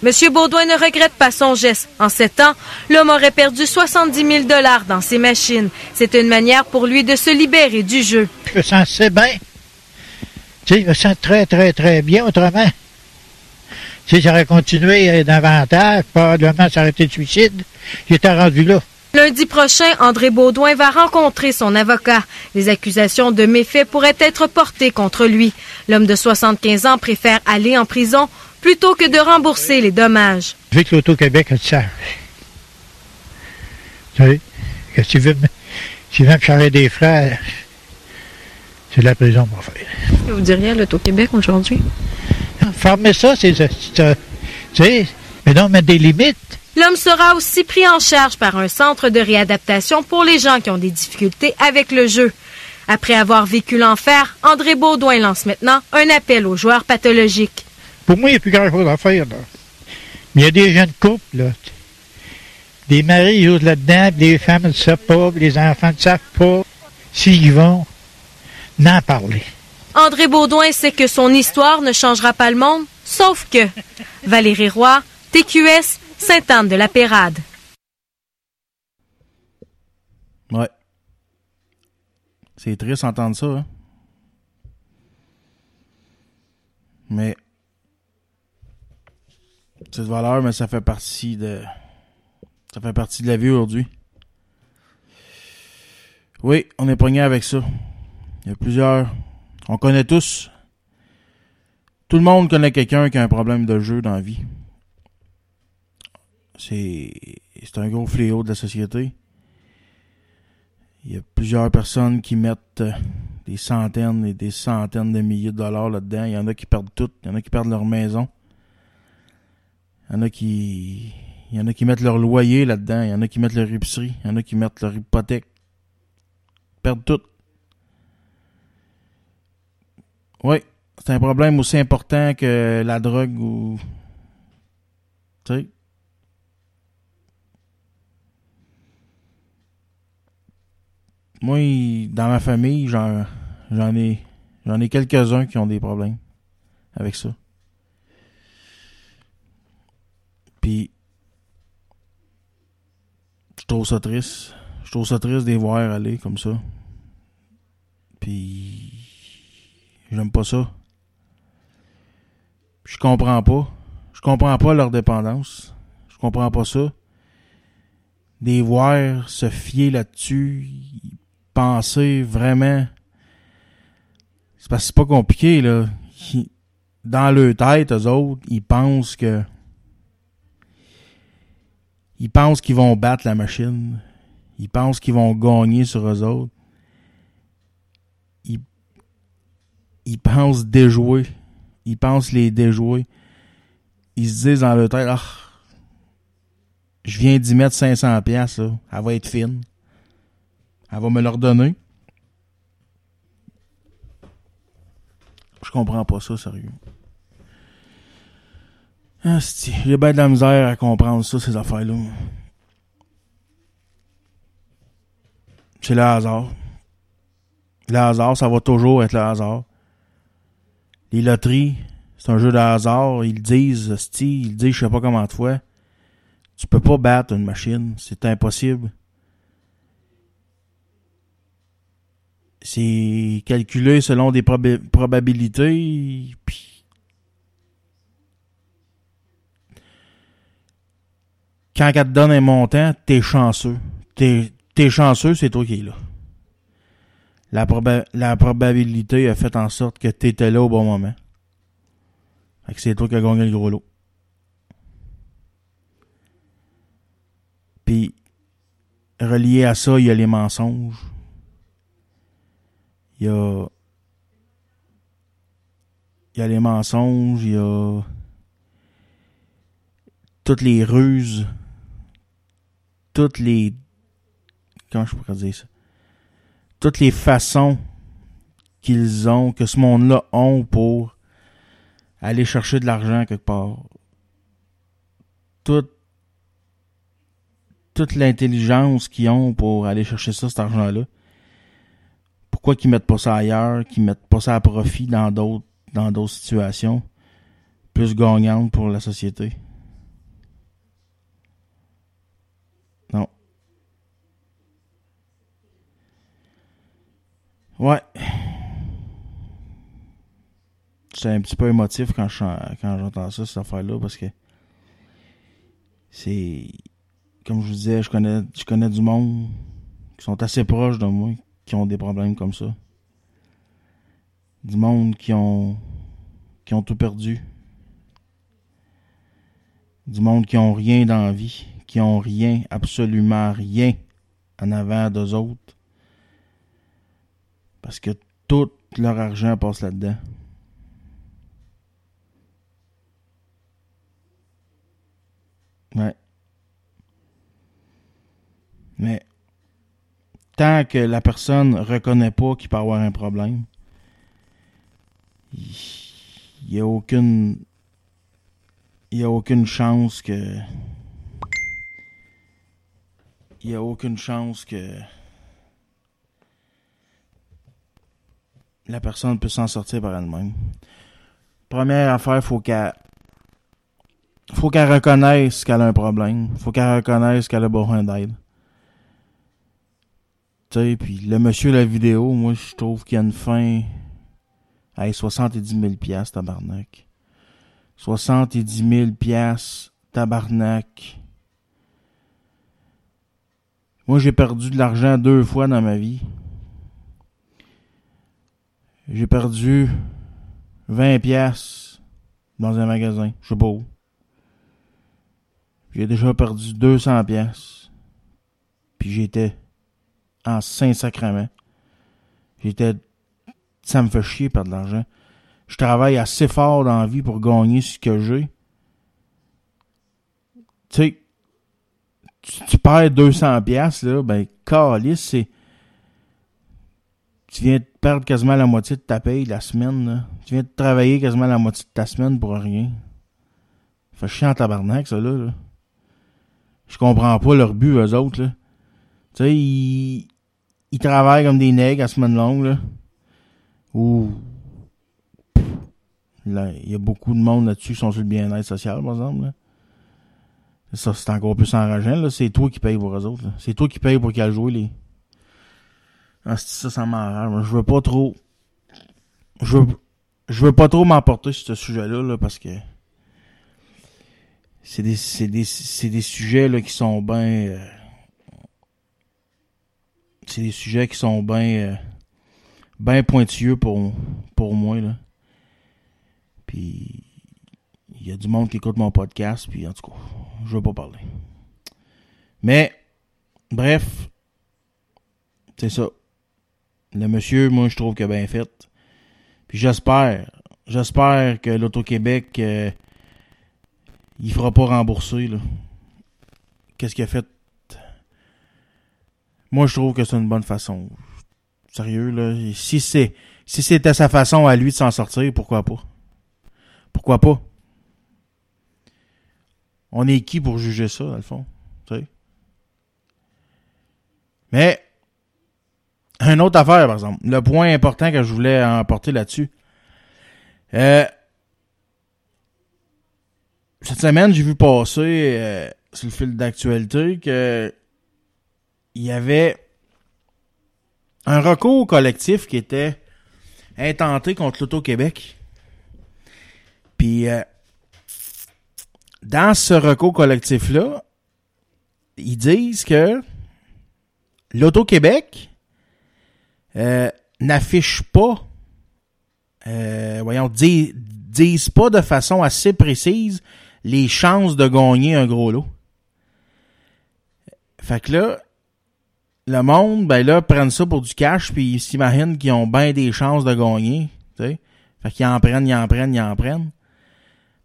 Speaker 17: Monsieur Baudouin ne regrette pas son geste. En sept ans, l'homme aurait perdu 70 000 dollars dans ses machines. C'est une manière pour lui de se libérer du jeu.
Speaker 16: Je me sens assez bien. Tu sais, je me sens très, très, très bien autrement. Tu sais, j'aurais continué davantage, probablement s'arrêter de suicide. J'étais rendu là.
Speaker 17: Lundi prochain, André Baudouin va rencontrer son avocat. Les accusations de méfaits pourraient être portées contre lui. L'homme de 75 ans préfère aller en prison plutôt que de rembourser les dommages.
Speaker 16: Je veux que l'Auto-Québec le sache. Tu sais, que s'il veut, me- charger des frères, c'est la prison pour faire.
Speaker 2: Vous diriez à l'Auto-Québec aujourd'hui?
Speaker 16: Fermer ça, c'est ça. c'est ça. Tu sais, mais non, mettre des limites.
Speaker 17: L'homme sera aussi pris en charge par un centre de réadaptation pour les gens qui ont des difficultés avec le jeu. Après avoir vécu l'enfer, André Baudouin lance maintenant un appel aux joueurs pathologiques.
Speaker 16: Pour moi, il n'y a plus grand-chose à faire, là. Mais il y a des jeunes couples, là. Des maris jouent là-dedans, puis les femmes ne savent pas, les enfants ne savent pas. S'ils vont, n'en parler.
Speaker 17: André Baudouin sait que son histoire ne changera pas le monde, sauf que Valérie Roy, TQS, Sainte-Anne de la Pérade.
Speaker 1: Ouais. C'est triste d'entendre ça, hein. Mais. C'est de valeur, mais ça fait partie de. Ça fait partie de la vie aujourd'hui. Oui, on est pogné avec ça. Il y a plusieurs. On connaît tous. Tout le monde connaît quelqu'un qui a un problème de jeu dans la vie. C'est. C'est un gros fléau de la société. Il y a plusieurs personnes qui mettent euh, des centaines et des centaines de milliers de dollars là-dedans. Il y en a qui perdent tout. Il y en a qui perdent leur maison. Il y en a qui. A qui mettent leur loyer là-dedans. Il y en a qui mettent leur épicerie. Il y en a qui mettent leur hypothèque. Perdent tout. Oui, c'est un problème aussi important que la drogue ou. Tu sais. Moi, dans ma famille, j'en j'en ai j'en ai quelques-uns qui ont des problèmes avec ça. Puis je trouve ça triste. Je trouve ça triste de voir aller comme ça. Puis j'aime pas ça. Je comprends pas. Je comprends pas leur dépendance. Je comprends pas ça. Des voir se fier là-dessus, penser vraiment. C'est parce que c'est pas compliqué, là. Dans leur tête, eux autres, ils pensent que. Ils pensent qu'ils vont battre la machine. Ils pensent qu'ils vont gagner sur eux autres. Ils, ils pensent déjouer. Ils pensent les déjouer. Ils se disent dans leur tête, ah, je viens d'y mettre 500 pièces, Elle va être fine. Elle va me leur donner. Je comprends pas ça, sérieux. Asti, J'ai bien de la misère à comprendre ça, ces affaires-là. C'est le hasard. Le hasard, ça va toujours être le hasard. Les loteries, c'est un jeu de hasard. Ils disent, asti, ils disent, je sais pas comment de fois. Tu peux pas battre une machine. C'est impossible. C'est calculé selon des proba- probabilités. Puis quand elle te donne un montant, t'es chanceux. T'es t'es chanceux, c'est toi qui es là. La, proba- la probabilité a fait en sorte que t'étais là au bon moment. C'est toi qui as gagné le gros lot. Puis, relié à ça, il y a les mensonges. Il y a. Il y a les mensonges, il y a. Toutes les ruses. Toutes les. Comment je pourrais dire ça? Toutes les façons qu'ils ont, que ce monde-là ont pour aller chercher de l'argent quelque part. Toute toute l'intelligence qu'ils ont pour aller chercher ça, cet argent-là. Pourquoi qu'ils mettent pas ça ailleurs, qu'ils mettent pas ça à profit dans d'autres dans d'autres situations plus gagnantes pour la société? Ouais. C'est un petit peu émotif quand je quand j'entends ça, cette affaire-là, parce que c'est. Comme je vous disais, je connais, je connais du monde qui sont assez proches de moi, qui ont des problèmes comme ça. Du monde qui ont. qui ont tout perdu. Du monde qui ont rien dans la vie, qui ont rien, absolument rien en avant d'eux autres. Parce que tout leur argent passe là-dedans. Ouais. Mais tant que la personne reconnaît pas qu'il peut avoir un problème, il n'y a aucune il y a aucune chance que il y a aucune chance que la personne peut s'en sortir par elle-même. Première affaire, faut qu'elle faut qu'elle reconnaisse qu'elle a un problème. Faut qu'elle reconnaisse qu'elle a besoin d'aide. Tu sais, puis le monsieur la vidéo, moi, je trouve qu'il y a une fin. Hey, 70 000 piastres, tabarnak. 70 000 piastres, tabarnak. Moi, j'ai perdu de l'argent deux fois dans ma vie. J'ai perdu 20 piastres dans un magasin. Je sais pas où. J'ai déjà perdu 200 pièces. Puis j'étais en Saint-Sacrement. J'étais... Ça me fait chier perdre de l'argent. Je travaille assez fort dans la vie pour gagner ce que j'ai. Tu sais, tu, tu perds 200 pièces là, ben, calice, c'est... Tu viens de perdre quasiment la moitié de ta paye la semaine, là. Tu viens de travailler quasiment la moitié de ta semaine pour rien. Fait chier en tabarnak, ça, là. là. Je comprends pas leur but, eux autres, là. Tu sais, ils, ils travaillent comme des nègres à semaine longue, là. Ou... Là, il y a beaucoup de monde là-dessus qui sont sur le bien-être social, par exemple, là. Ça, c'est encore plus enrageant, là. C'est toi qui payes pour eux autres. C'est toi qui payes pour aillent jouer les... Ah, ça, ça m'enrage. Je veux pas trop... Je veux... Je veux pas trop m'emporter sur ce sujet-là, là, parce que c'est des, c'est des, c'est des sujets là, qui sont bien. euh, c'est des sujets qui sont bien. euh, bien pointilleux pour, pour moi. Là. Puis. Il y a du monde qui écoute mon podcast, puis en tout cas, je veux pas parler. Mais, bref, c'est ça. Le monsieur, moi, je trouve a bien fait. Puis j'espère, j'espère que l'Auto-Québec, euh, il fera pas rembourser, là. Qu'est-ce qu'il a fait? Moi, je trouve que c'est une bonne façon. Sérieux, là. Si c'est, si c'était sa façon à lui de s'en sortir, pourquoi pas? Pourquoi pas? On est qui pour juger ça, dans le fond? Mais, une autre affaire, par exemple. Le point important que je voulais emporter là-dessus. Euh, cette semaine, j'ai vu passer euh, sur le fil d'actualité que il y avait un recours collectif qui était intenté contre l'Auto-Québec. Puis, euh, dans ce recours collectif-là, ils disent que l'Auto-Québec euh, n'affiche pas, euh, voyons, dis- disent pas de façon assez précise les chances de gagner un gros lot. Fait que là, le monde, ben là, prennent ça pour du cash, puis ils s'imaginent qu'ils ont bien des chances de gagner, sais. Fait qu'ils en prennent, ils en prennent, ils en prennent.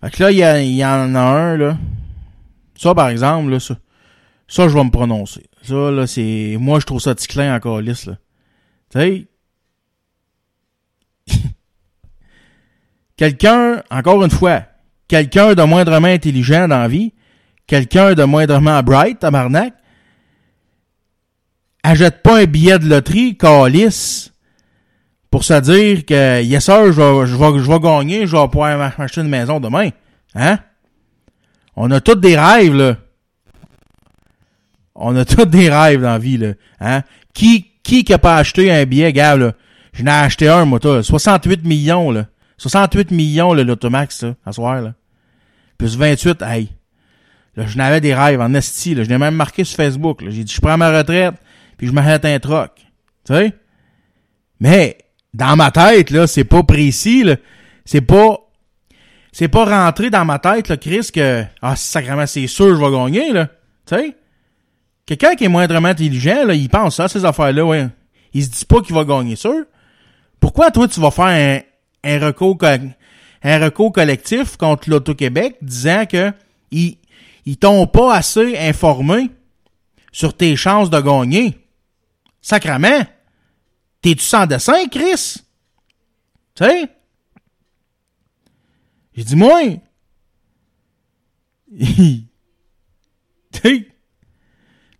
Speaker 1: Fait que là, il y, a- il y en a un, là. Ça, par exemple, là, ça, ça je vais me prononcer. Ça, là, c'est... Moi, je trouve ça ticlin encore lisse, là. Tu sais... quelqu'un, encore une fois, quelqu'un de moindrement intelligent dans la vie, quelqu'un de moindrement bright, tabarnak, achète pas un billet de loterie, calice, pour se dire que, yes sir, je vais, je je vais gagner, je vais pouvoir m'a- m'acheter une maison demain. Hein? On a tous des rêves, là. On a tous des rêves dans la vie, là. Hein? Qui, qui qui a pas acheté un billet, gars, là? Je n'ai acheté un, moi, toi, 68 millions, là. 68 millions, là, l'Automax, là, à soir, là. Plus 28, hey. Là, je n'avais des rêves en esti, là. Je l'ai même marqué sur Facebook, là. J'ai dit, je prends ma retraite, puis je m'arrête un troc. Tu sais? Mais, dans ma tête, là, c'est pas précis, là. C'est pas, c'est pas rentré dans ma tête, là, Chris, que, ah, sacrément, c'est sûr, je vais gagner, là. Tu sais? Quelqu'un qui est moindrement intelligent, là, il pense ça, ces affaires-là, ouais. Il se dit pas qu'il va gagner sûr. Pourquoi, toi, tu vas faire un, un recours, co- un recours collectif contre l'Auto-Québec disant que ils, ils t'ont pas assez informé sur tes chances de gagner? Sacrement! T'es-tu sans dessin, Chris? Tu sais? J'ai dit, moi, tu sais,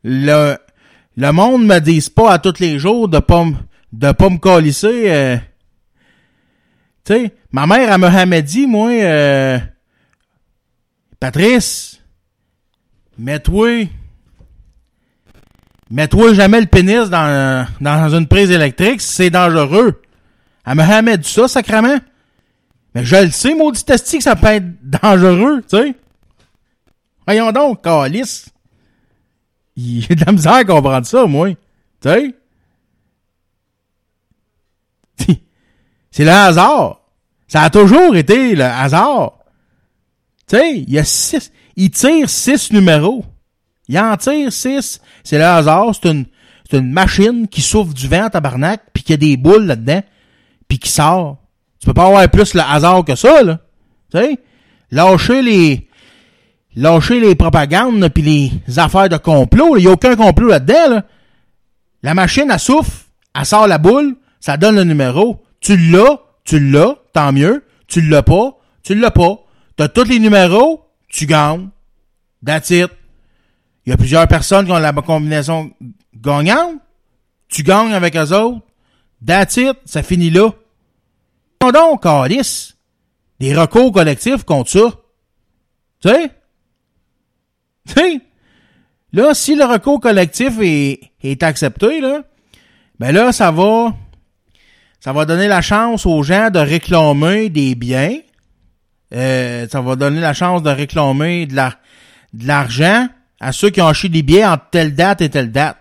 Speaker 1: le, le monde me dise pas à tous les jours de pas de pas me calisser. euh. ma mère, elle me dit, moi, euh, Patrice, mets-toi, mets-toi jamais le pénis dans, dans une prise électrique, c'est dangereux. Elle jamais dit ça, sacrement. Mais je le sais, maudit esti, que ça peut être dangereux, tu sais. Voyons donc, calice. J'ai de la misère à comprendre ça, moi. Tu sais? C'est le hasard. Ça a toujours été le hasard. Tu sais, il y a six. Il tire six numéros. Il en tire six. C'est le hasard. C'est une, c'est une machine qui souffle du vent, tabarnak, puis qui a des boules là-dedans, puis qui sort. Tu peux pas avoir plus le hasard que ça, là. Tu sais? Lâcher les, lâcher les propagandes, puis les affaires de complot. Il n'y a aucun complot là-dedans. Là. La machine, elle souffle, elle sort la boule, ça donne le numéro. Tu l'as, tu l'as, tant mieux. Tu l'as pas, tu l'as pas. T'as tous les numéros, tu gagnes. That's it. Il y a plusieurs personnes qui ont la combinaison gagnante. Tu gagnes avec eux autres. That's it. Ça finit là. Donc, calice. Des recours collectifs contre ça. Tu sais? Tu? Là, si le recours collectif est, accepté, là, ben là, ça va, ça va donner la chance aux gens de réclamer des biens. Euh, ça va donner la chance de réclamer de la, de l'argent à ceux qui ont acheté des billets entre telle date et telle date.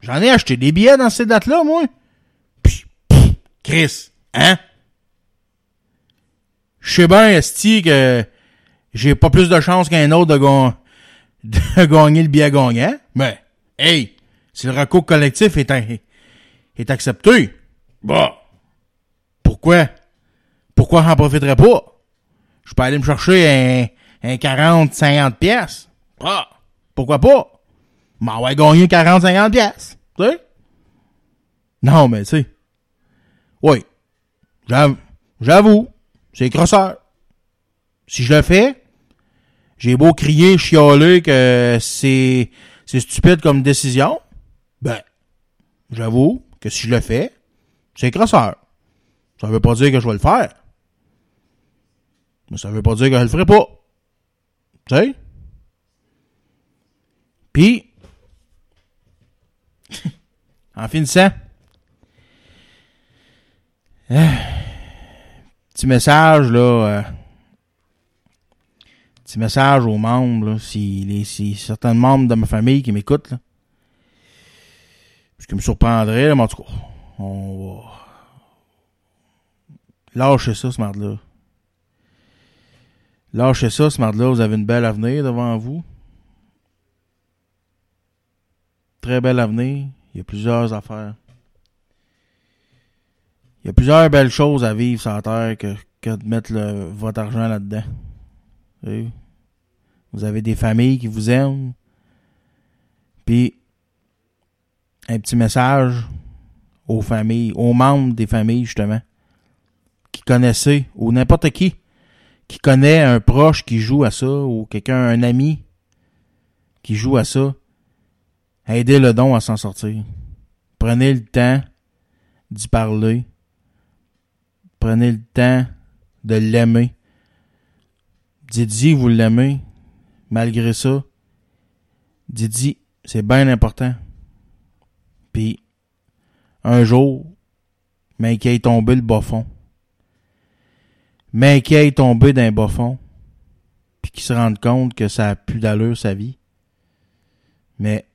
Speaker 1: J'en ai acheté des billets dans ces dates-là, moi. Puis, Chris, hein? Je sais bien, Esti, que j'ai pas plus de chance qu'un autre de, de gagner le billet gagnant. Mais, hey, si le recours collectif est, est accepté, bah, pourquoi? Pourquoi j'en profiterais pas? Je peux aller me chercher un, un 40, 50 pièces. Ah, pourquoi pas? M'en va gagner 40, 50 pièces. Tu sais? Non, mais tu sais. Oui. J'av- J'avoue. C'est crosseur. Si je le fais, j'ai beau crier, chialer que c'est, c'est stupide comme décision. Ben, j'avoue que si je le fais, c'est crosseur. Ça veut pas dire que je vais le faire. Mais ça veut pas dire que je le ferai pas. Tu sais? Puis, en finissant, euh, petit message, là, euh, petit message aux membres, si, les, certains membres de ma famille qui m'écoutent, ce qui me surprendrait, mais en tout cas, on va lâchez ça, ce marde-là. Lâchez ça, ce marde-là, vous avez une belle avenir devant vous. Très bel avenir. Il y a plusieurs affaires. Il y a plusieurs belles choses à vivre sur la terre que, de mettre votre argent là-dedans. Vous avez des familles qui vous aiment. Puis, un petit message aux familles, aux membres des familles, justement, qui connaissaient, ou n'importe qui, qui connaît un proche qui joue à ça, ou quelqu'un, un ami qui joue à ça, aidez le don à s'en sortir. Prenez le temps d'y parler. Prenez le temps de l'aimer. Que vous l'aimez, malgré ça. Dites-y, c'est bien important. Puis, un jour, mais qui est tombé le bas fond. Mais qui est tombé d'un bas fond, puis qui se rende compte que ça a plus d'allure sa vie. Mais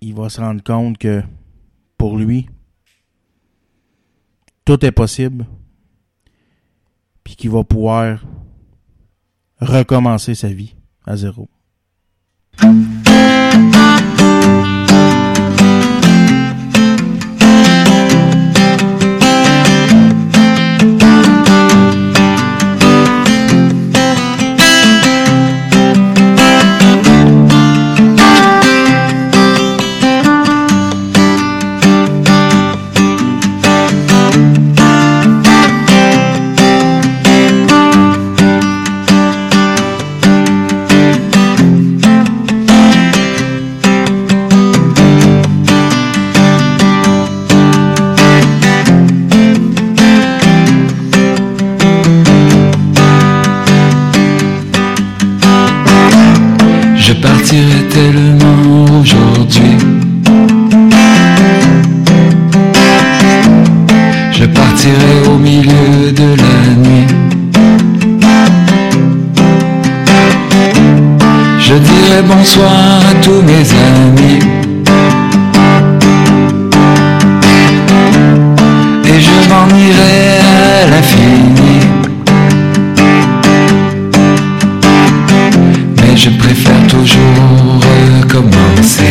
Speaker 1: il va se rendre compte que pour lui, tout est possible, puis qu'il va pouvoir recommencer sa vie à zéro.
Speaker 18: Je préfère toujours recommencer.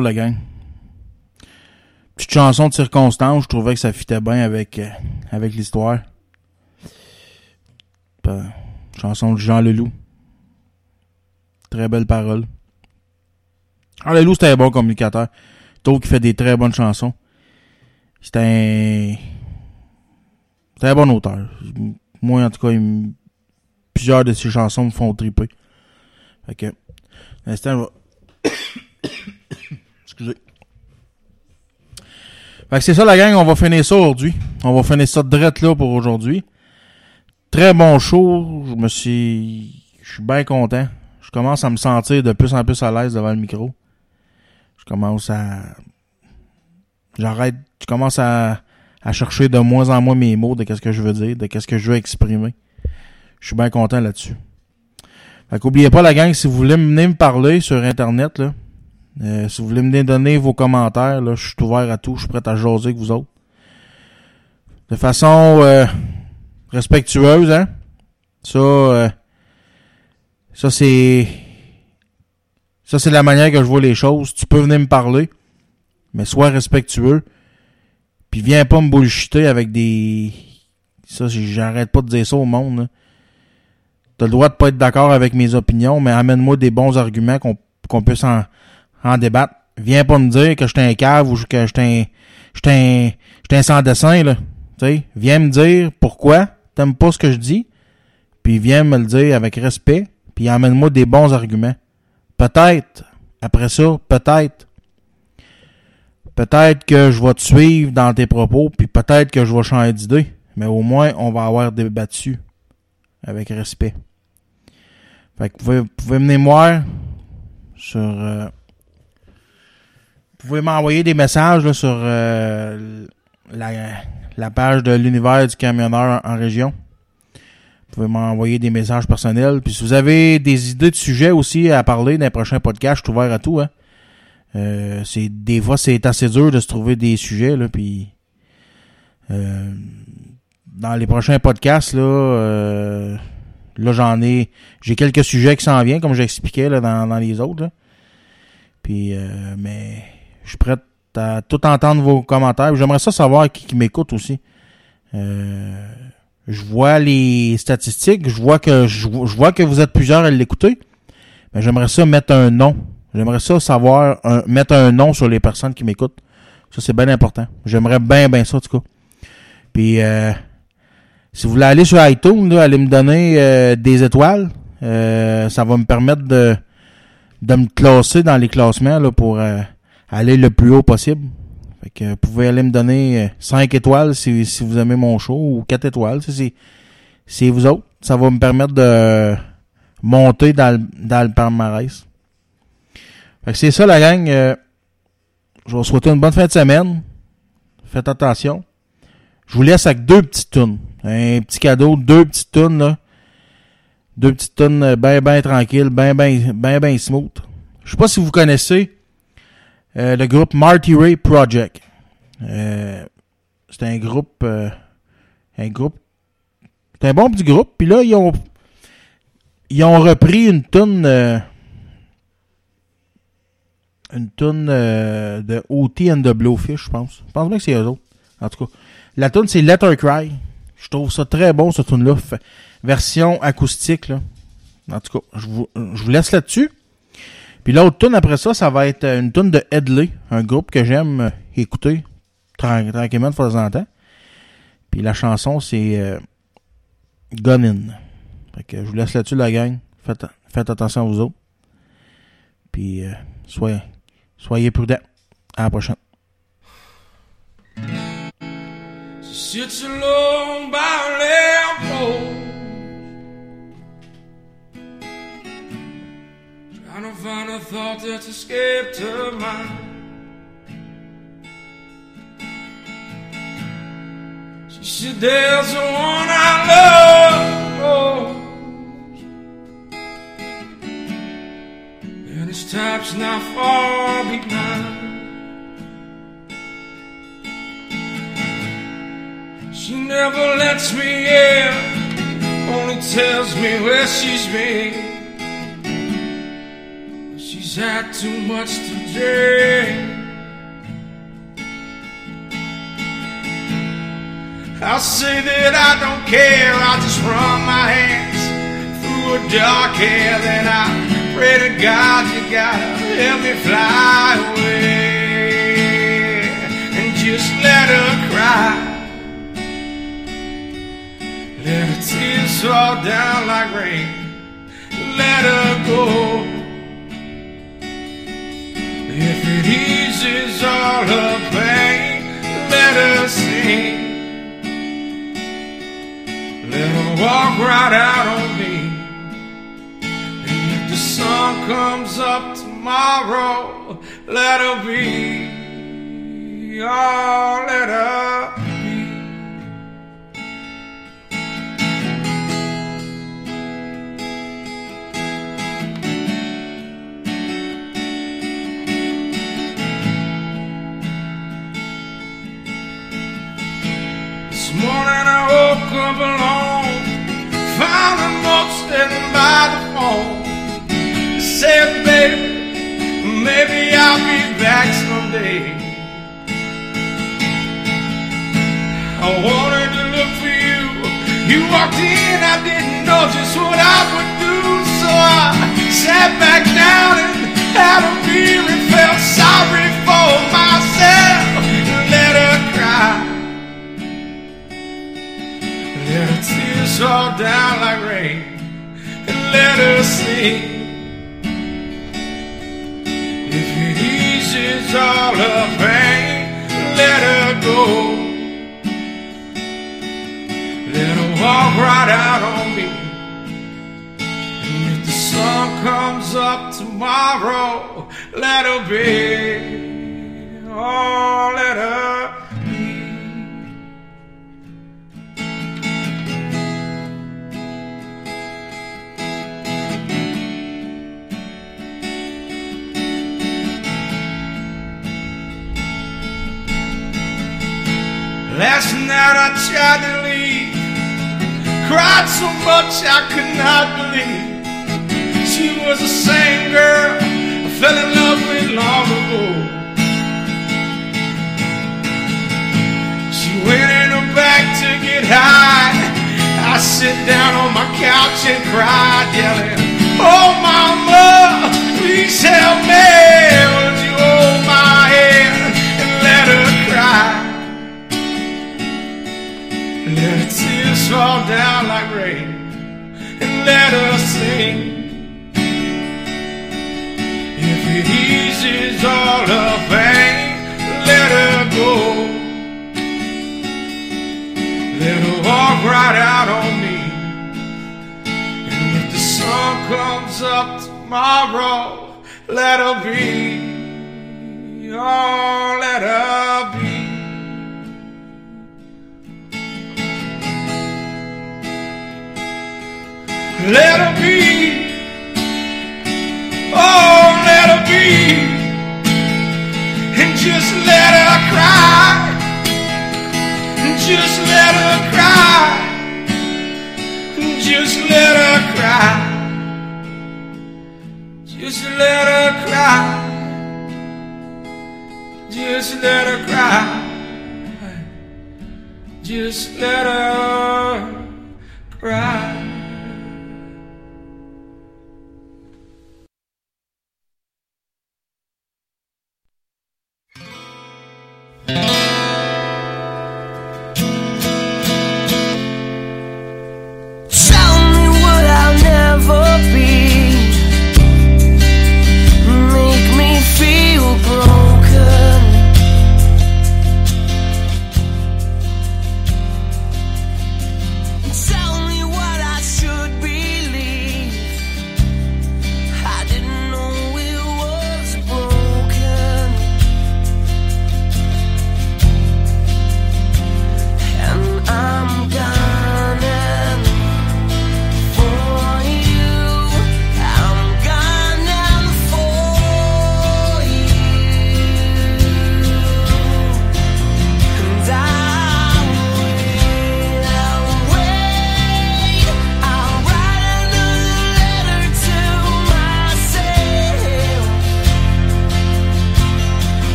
Speaker 18: La
Speaker 1: gang. Petite chanson de circonstance, je trouvais que ça fitait bien avec, euh, avec l'histoire. Chanson de Jean Leloup. Très belle parole. Jean Leloup, c'était un bon communicateur. Tôt qui fait des très bonnes chansons. C'est un... C'est un bon auteur. Moi, en tout cas, plusieurs de ses chansons me font triper. Fait que, l'instant. Excusez. Fait que c'est ça la gang, on va finir ça aujourd'hui. On va finir ça de drette là pour aujourd'hui. très bon show. Je me suis. Je suis bien content. Je commence à me sentir de plus en plus à l'aise devant le micro. Je commence à. J'arrête. Je commence à, à chercher de moins en moins mes mots de qu'est-ce que je veux dire, de qu'est-ce que je veux exprimer. Je suis bien content là-dessus. Fait qu'oubliez pas la gang, si vous voulez venir me parler sur Internet, là, euh, si vous voulez me donner vos commentaires, là, je suis ouvert à tout, je suis prêt à jaser avec vous autres. De façon euh, respectueuse, hein. Ça, euh, ça c'est, ça c'est la manière que je vois les choses. Tu peux venir me parler, mais sois respectueux. Puis viens pas me bullshiter avec des, ça j'arrête pas de dire ça au monde. Là. T'as le droit de pas être d'accord avec mes opinions, mais amène-moi des bons arguments qu'on qu'on puisse en, en débattre. Viens pas me dire que j'étais un cave ou que j'étais un, un, un sans dessin, là. sais, viens me dire pourquoi t'aimes pas ce que je dis, puis viens me le dire avec respect, puis amène-moi des bons arguments. Peut-être, après ça, peut-être, peut-être que je vais te suivre dans tes propos, puis peut-être que je vais changer d'idée, mais au moins, on va avoir débattu avec respect. Fait que vous pouvez, vous pouvez me voir sur... euh, vous pouvez m'envoyer des messages là, sur euh, la, la page de l'univers du camionneur en, région. Vous pouvez m'envoyer des messages personnels. Puis si vous avez des idées de sujets aussi à parler dans les prochains podcasts, je suis ouvert à tout. Hein. Euh, c'est des fois c'est assez dur de se trouver des sujets là. Puis euh, dans les prochains podcasts là, euh, là j'en ai, j'ai quelques sujets qui s'en viennent comme j'expliquais là dans, dans les autres. là. Puis euh, mais je suis prêt à tout entendre vos commentaires. J'aimerais ça savoir qui, m'écoute aussi. Euh, je vois les statistiques, je vois que je, vois que vous êtes plusieurs à l'écouter. Mais j'aimerais ça mettre un nom. J'aimerais ça savoir mettre un nom sur les personnes qui m'écoutent. Ça c'est bien important. J'aimerais bien bien ça en tout cas. Puis euh, si vous voulez aller sur iTunes, là, allez me donner euh, des étoiles. Euh, ça va me permettre de de me classer dans les classements là, pour euh, aller le plus haut possible. Fait que vous pouvez aller me donner 5 étoiles si, si vous aimez mon show ou 4 étoiles. Ça, C'est, vous autres. Ça va me permettre de monter dans le, dans le palmarès. Fait que c'est ça la gang. Euh, je vous souhaite une bonne fin de semaine. Faites attention. Je vous laisse avec deux petites tunes. Un petit cadeau, deux petites tunes là. Deux petites tunes bien bien tranquilles, bien bien bien bien smooth. Je sais pas si vous connaissez euh, le groupe Marty Ray Project. Euh, c'est un groupe euh, un groupe c'est un bon petit groupe puis là ils ont ils ont repris une tune euh, une tune euh, de O.T. and the Blowfish, je pense. Je pense bien que c'est eux autres. En tout cas, la tune c'est Let Her Cry. Je trouve ça très bon cette tune là, version acoustique là. En tout cas, je vous, je vous laisse là-dessus. Puis l'autre tune après ça, ça va être une tune de Headley, un groupe que j'aime euh, écouter tran- tranquillement de temps en temps. Puis la chanson c'est euh, Gone In. Fait que je vous laisse là-dessus la gang. Faites, attention à vous autres. Puis euh, soyez, prudents. À la prochaine.
Speaker 19: Trying to find a thought that's escaped her mind. She said there's the one I love. And his type's not far behind. She never lets me in, only tells me where she's been. She's had too much to drink. I'll say that I don't care, I'll just run my hands through her dark hair. Then I pray to God, you gotta help me fly away and just let her cry. Let her tears fall down like rain. Let her go. If it eases all her pain, let her sing. Let her walk right out on me. And if the sun comes up tomorrow, let her be. Oh, let her morning I woke up alone, found a note sitting by the phone. It said, baby, maybe I'll be back someday. I wanted to look for you. You walked in, I didn't know just what I would do, so I sat back down and had a beer and felt sorry fall down like rain and let her sing. If it eases all her pain, let her go. Let her walk right out on me. And if the sun comes up tomorrow, let her be. Oh, let her Last night I tried to leave, cried so much I could not believe she was the same girl I fell in love with long ago. She went in her back to get high. I sit down on my couch and cried, yelling, Oh, mama, please help me. Let tears fall down like rain and let her sing. If it eases all her pain, let her go. Let her walk right out on me. And if the sun comes up tomorrow, let her be. Oh, let her be. Let her be. Oh, let her be. And just let her cry. And just let her cry. And just let her cry. Just let her cry. Just let her cry. Just let her cry.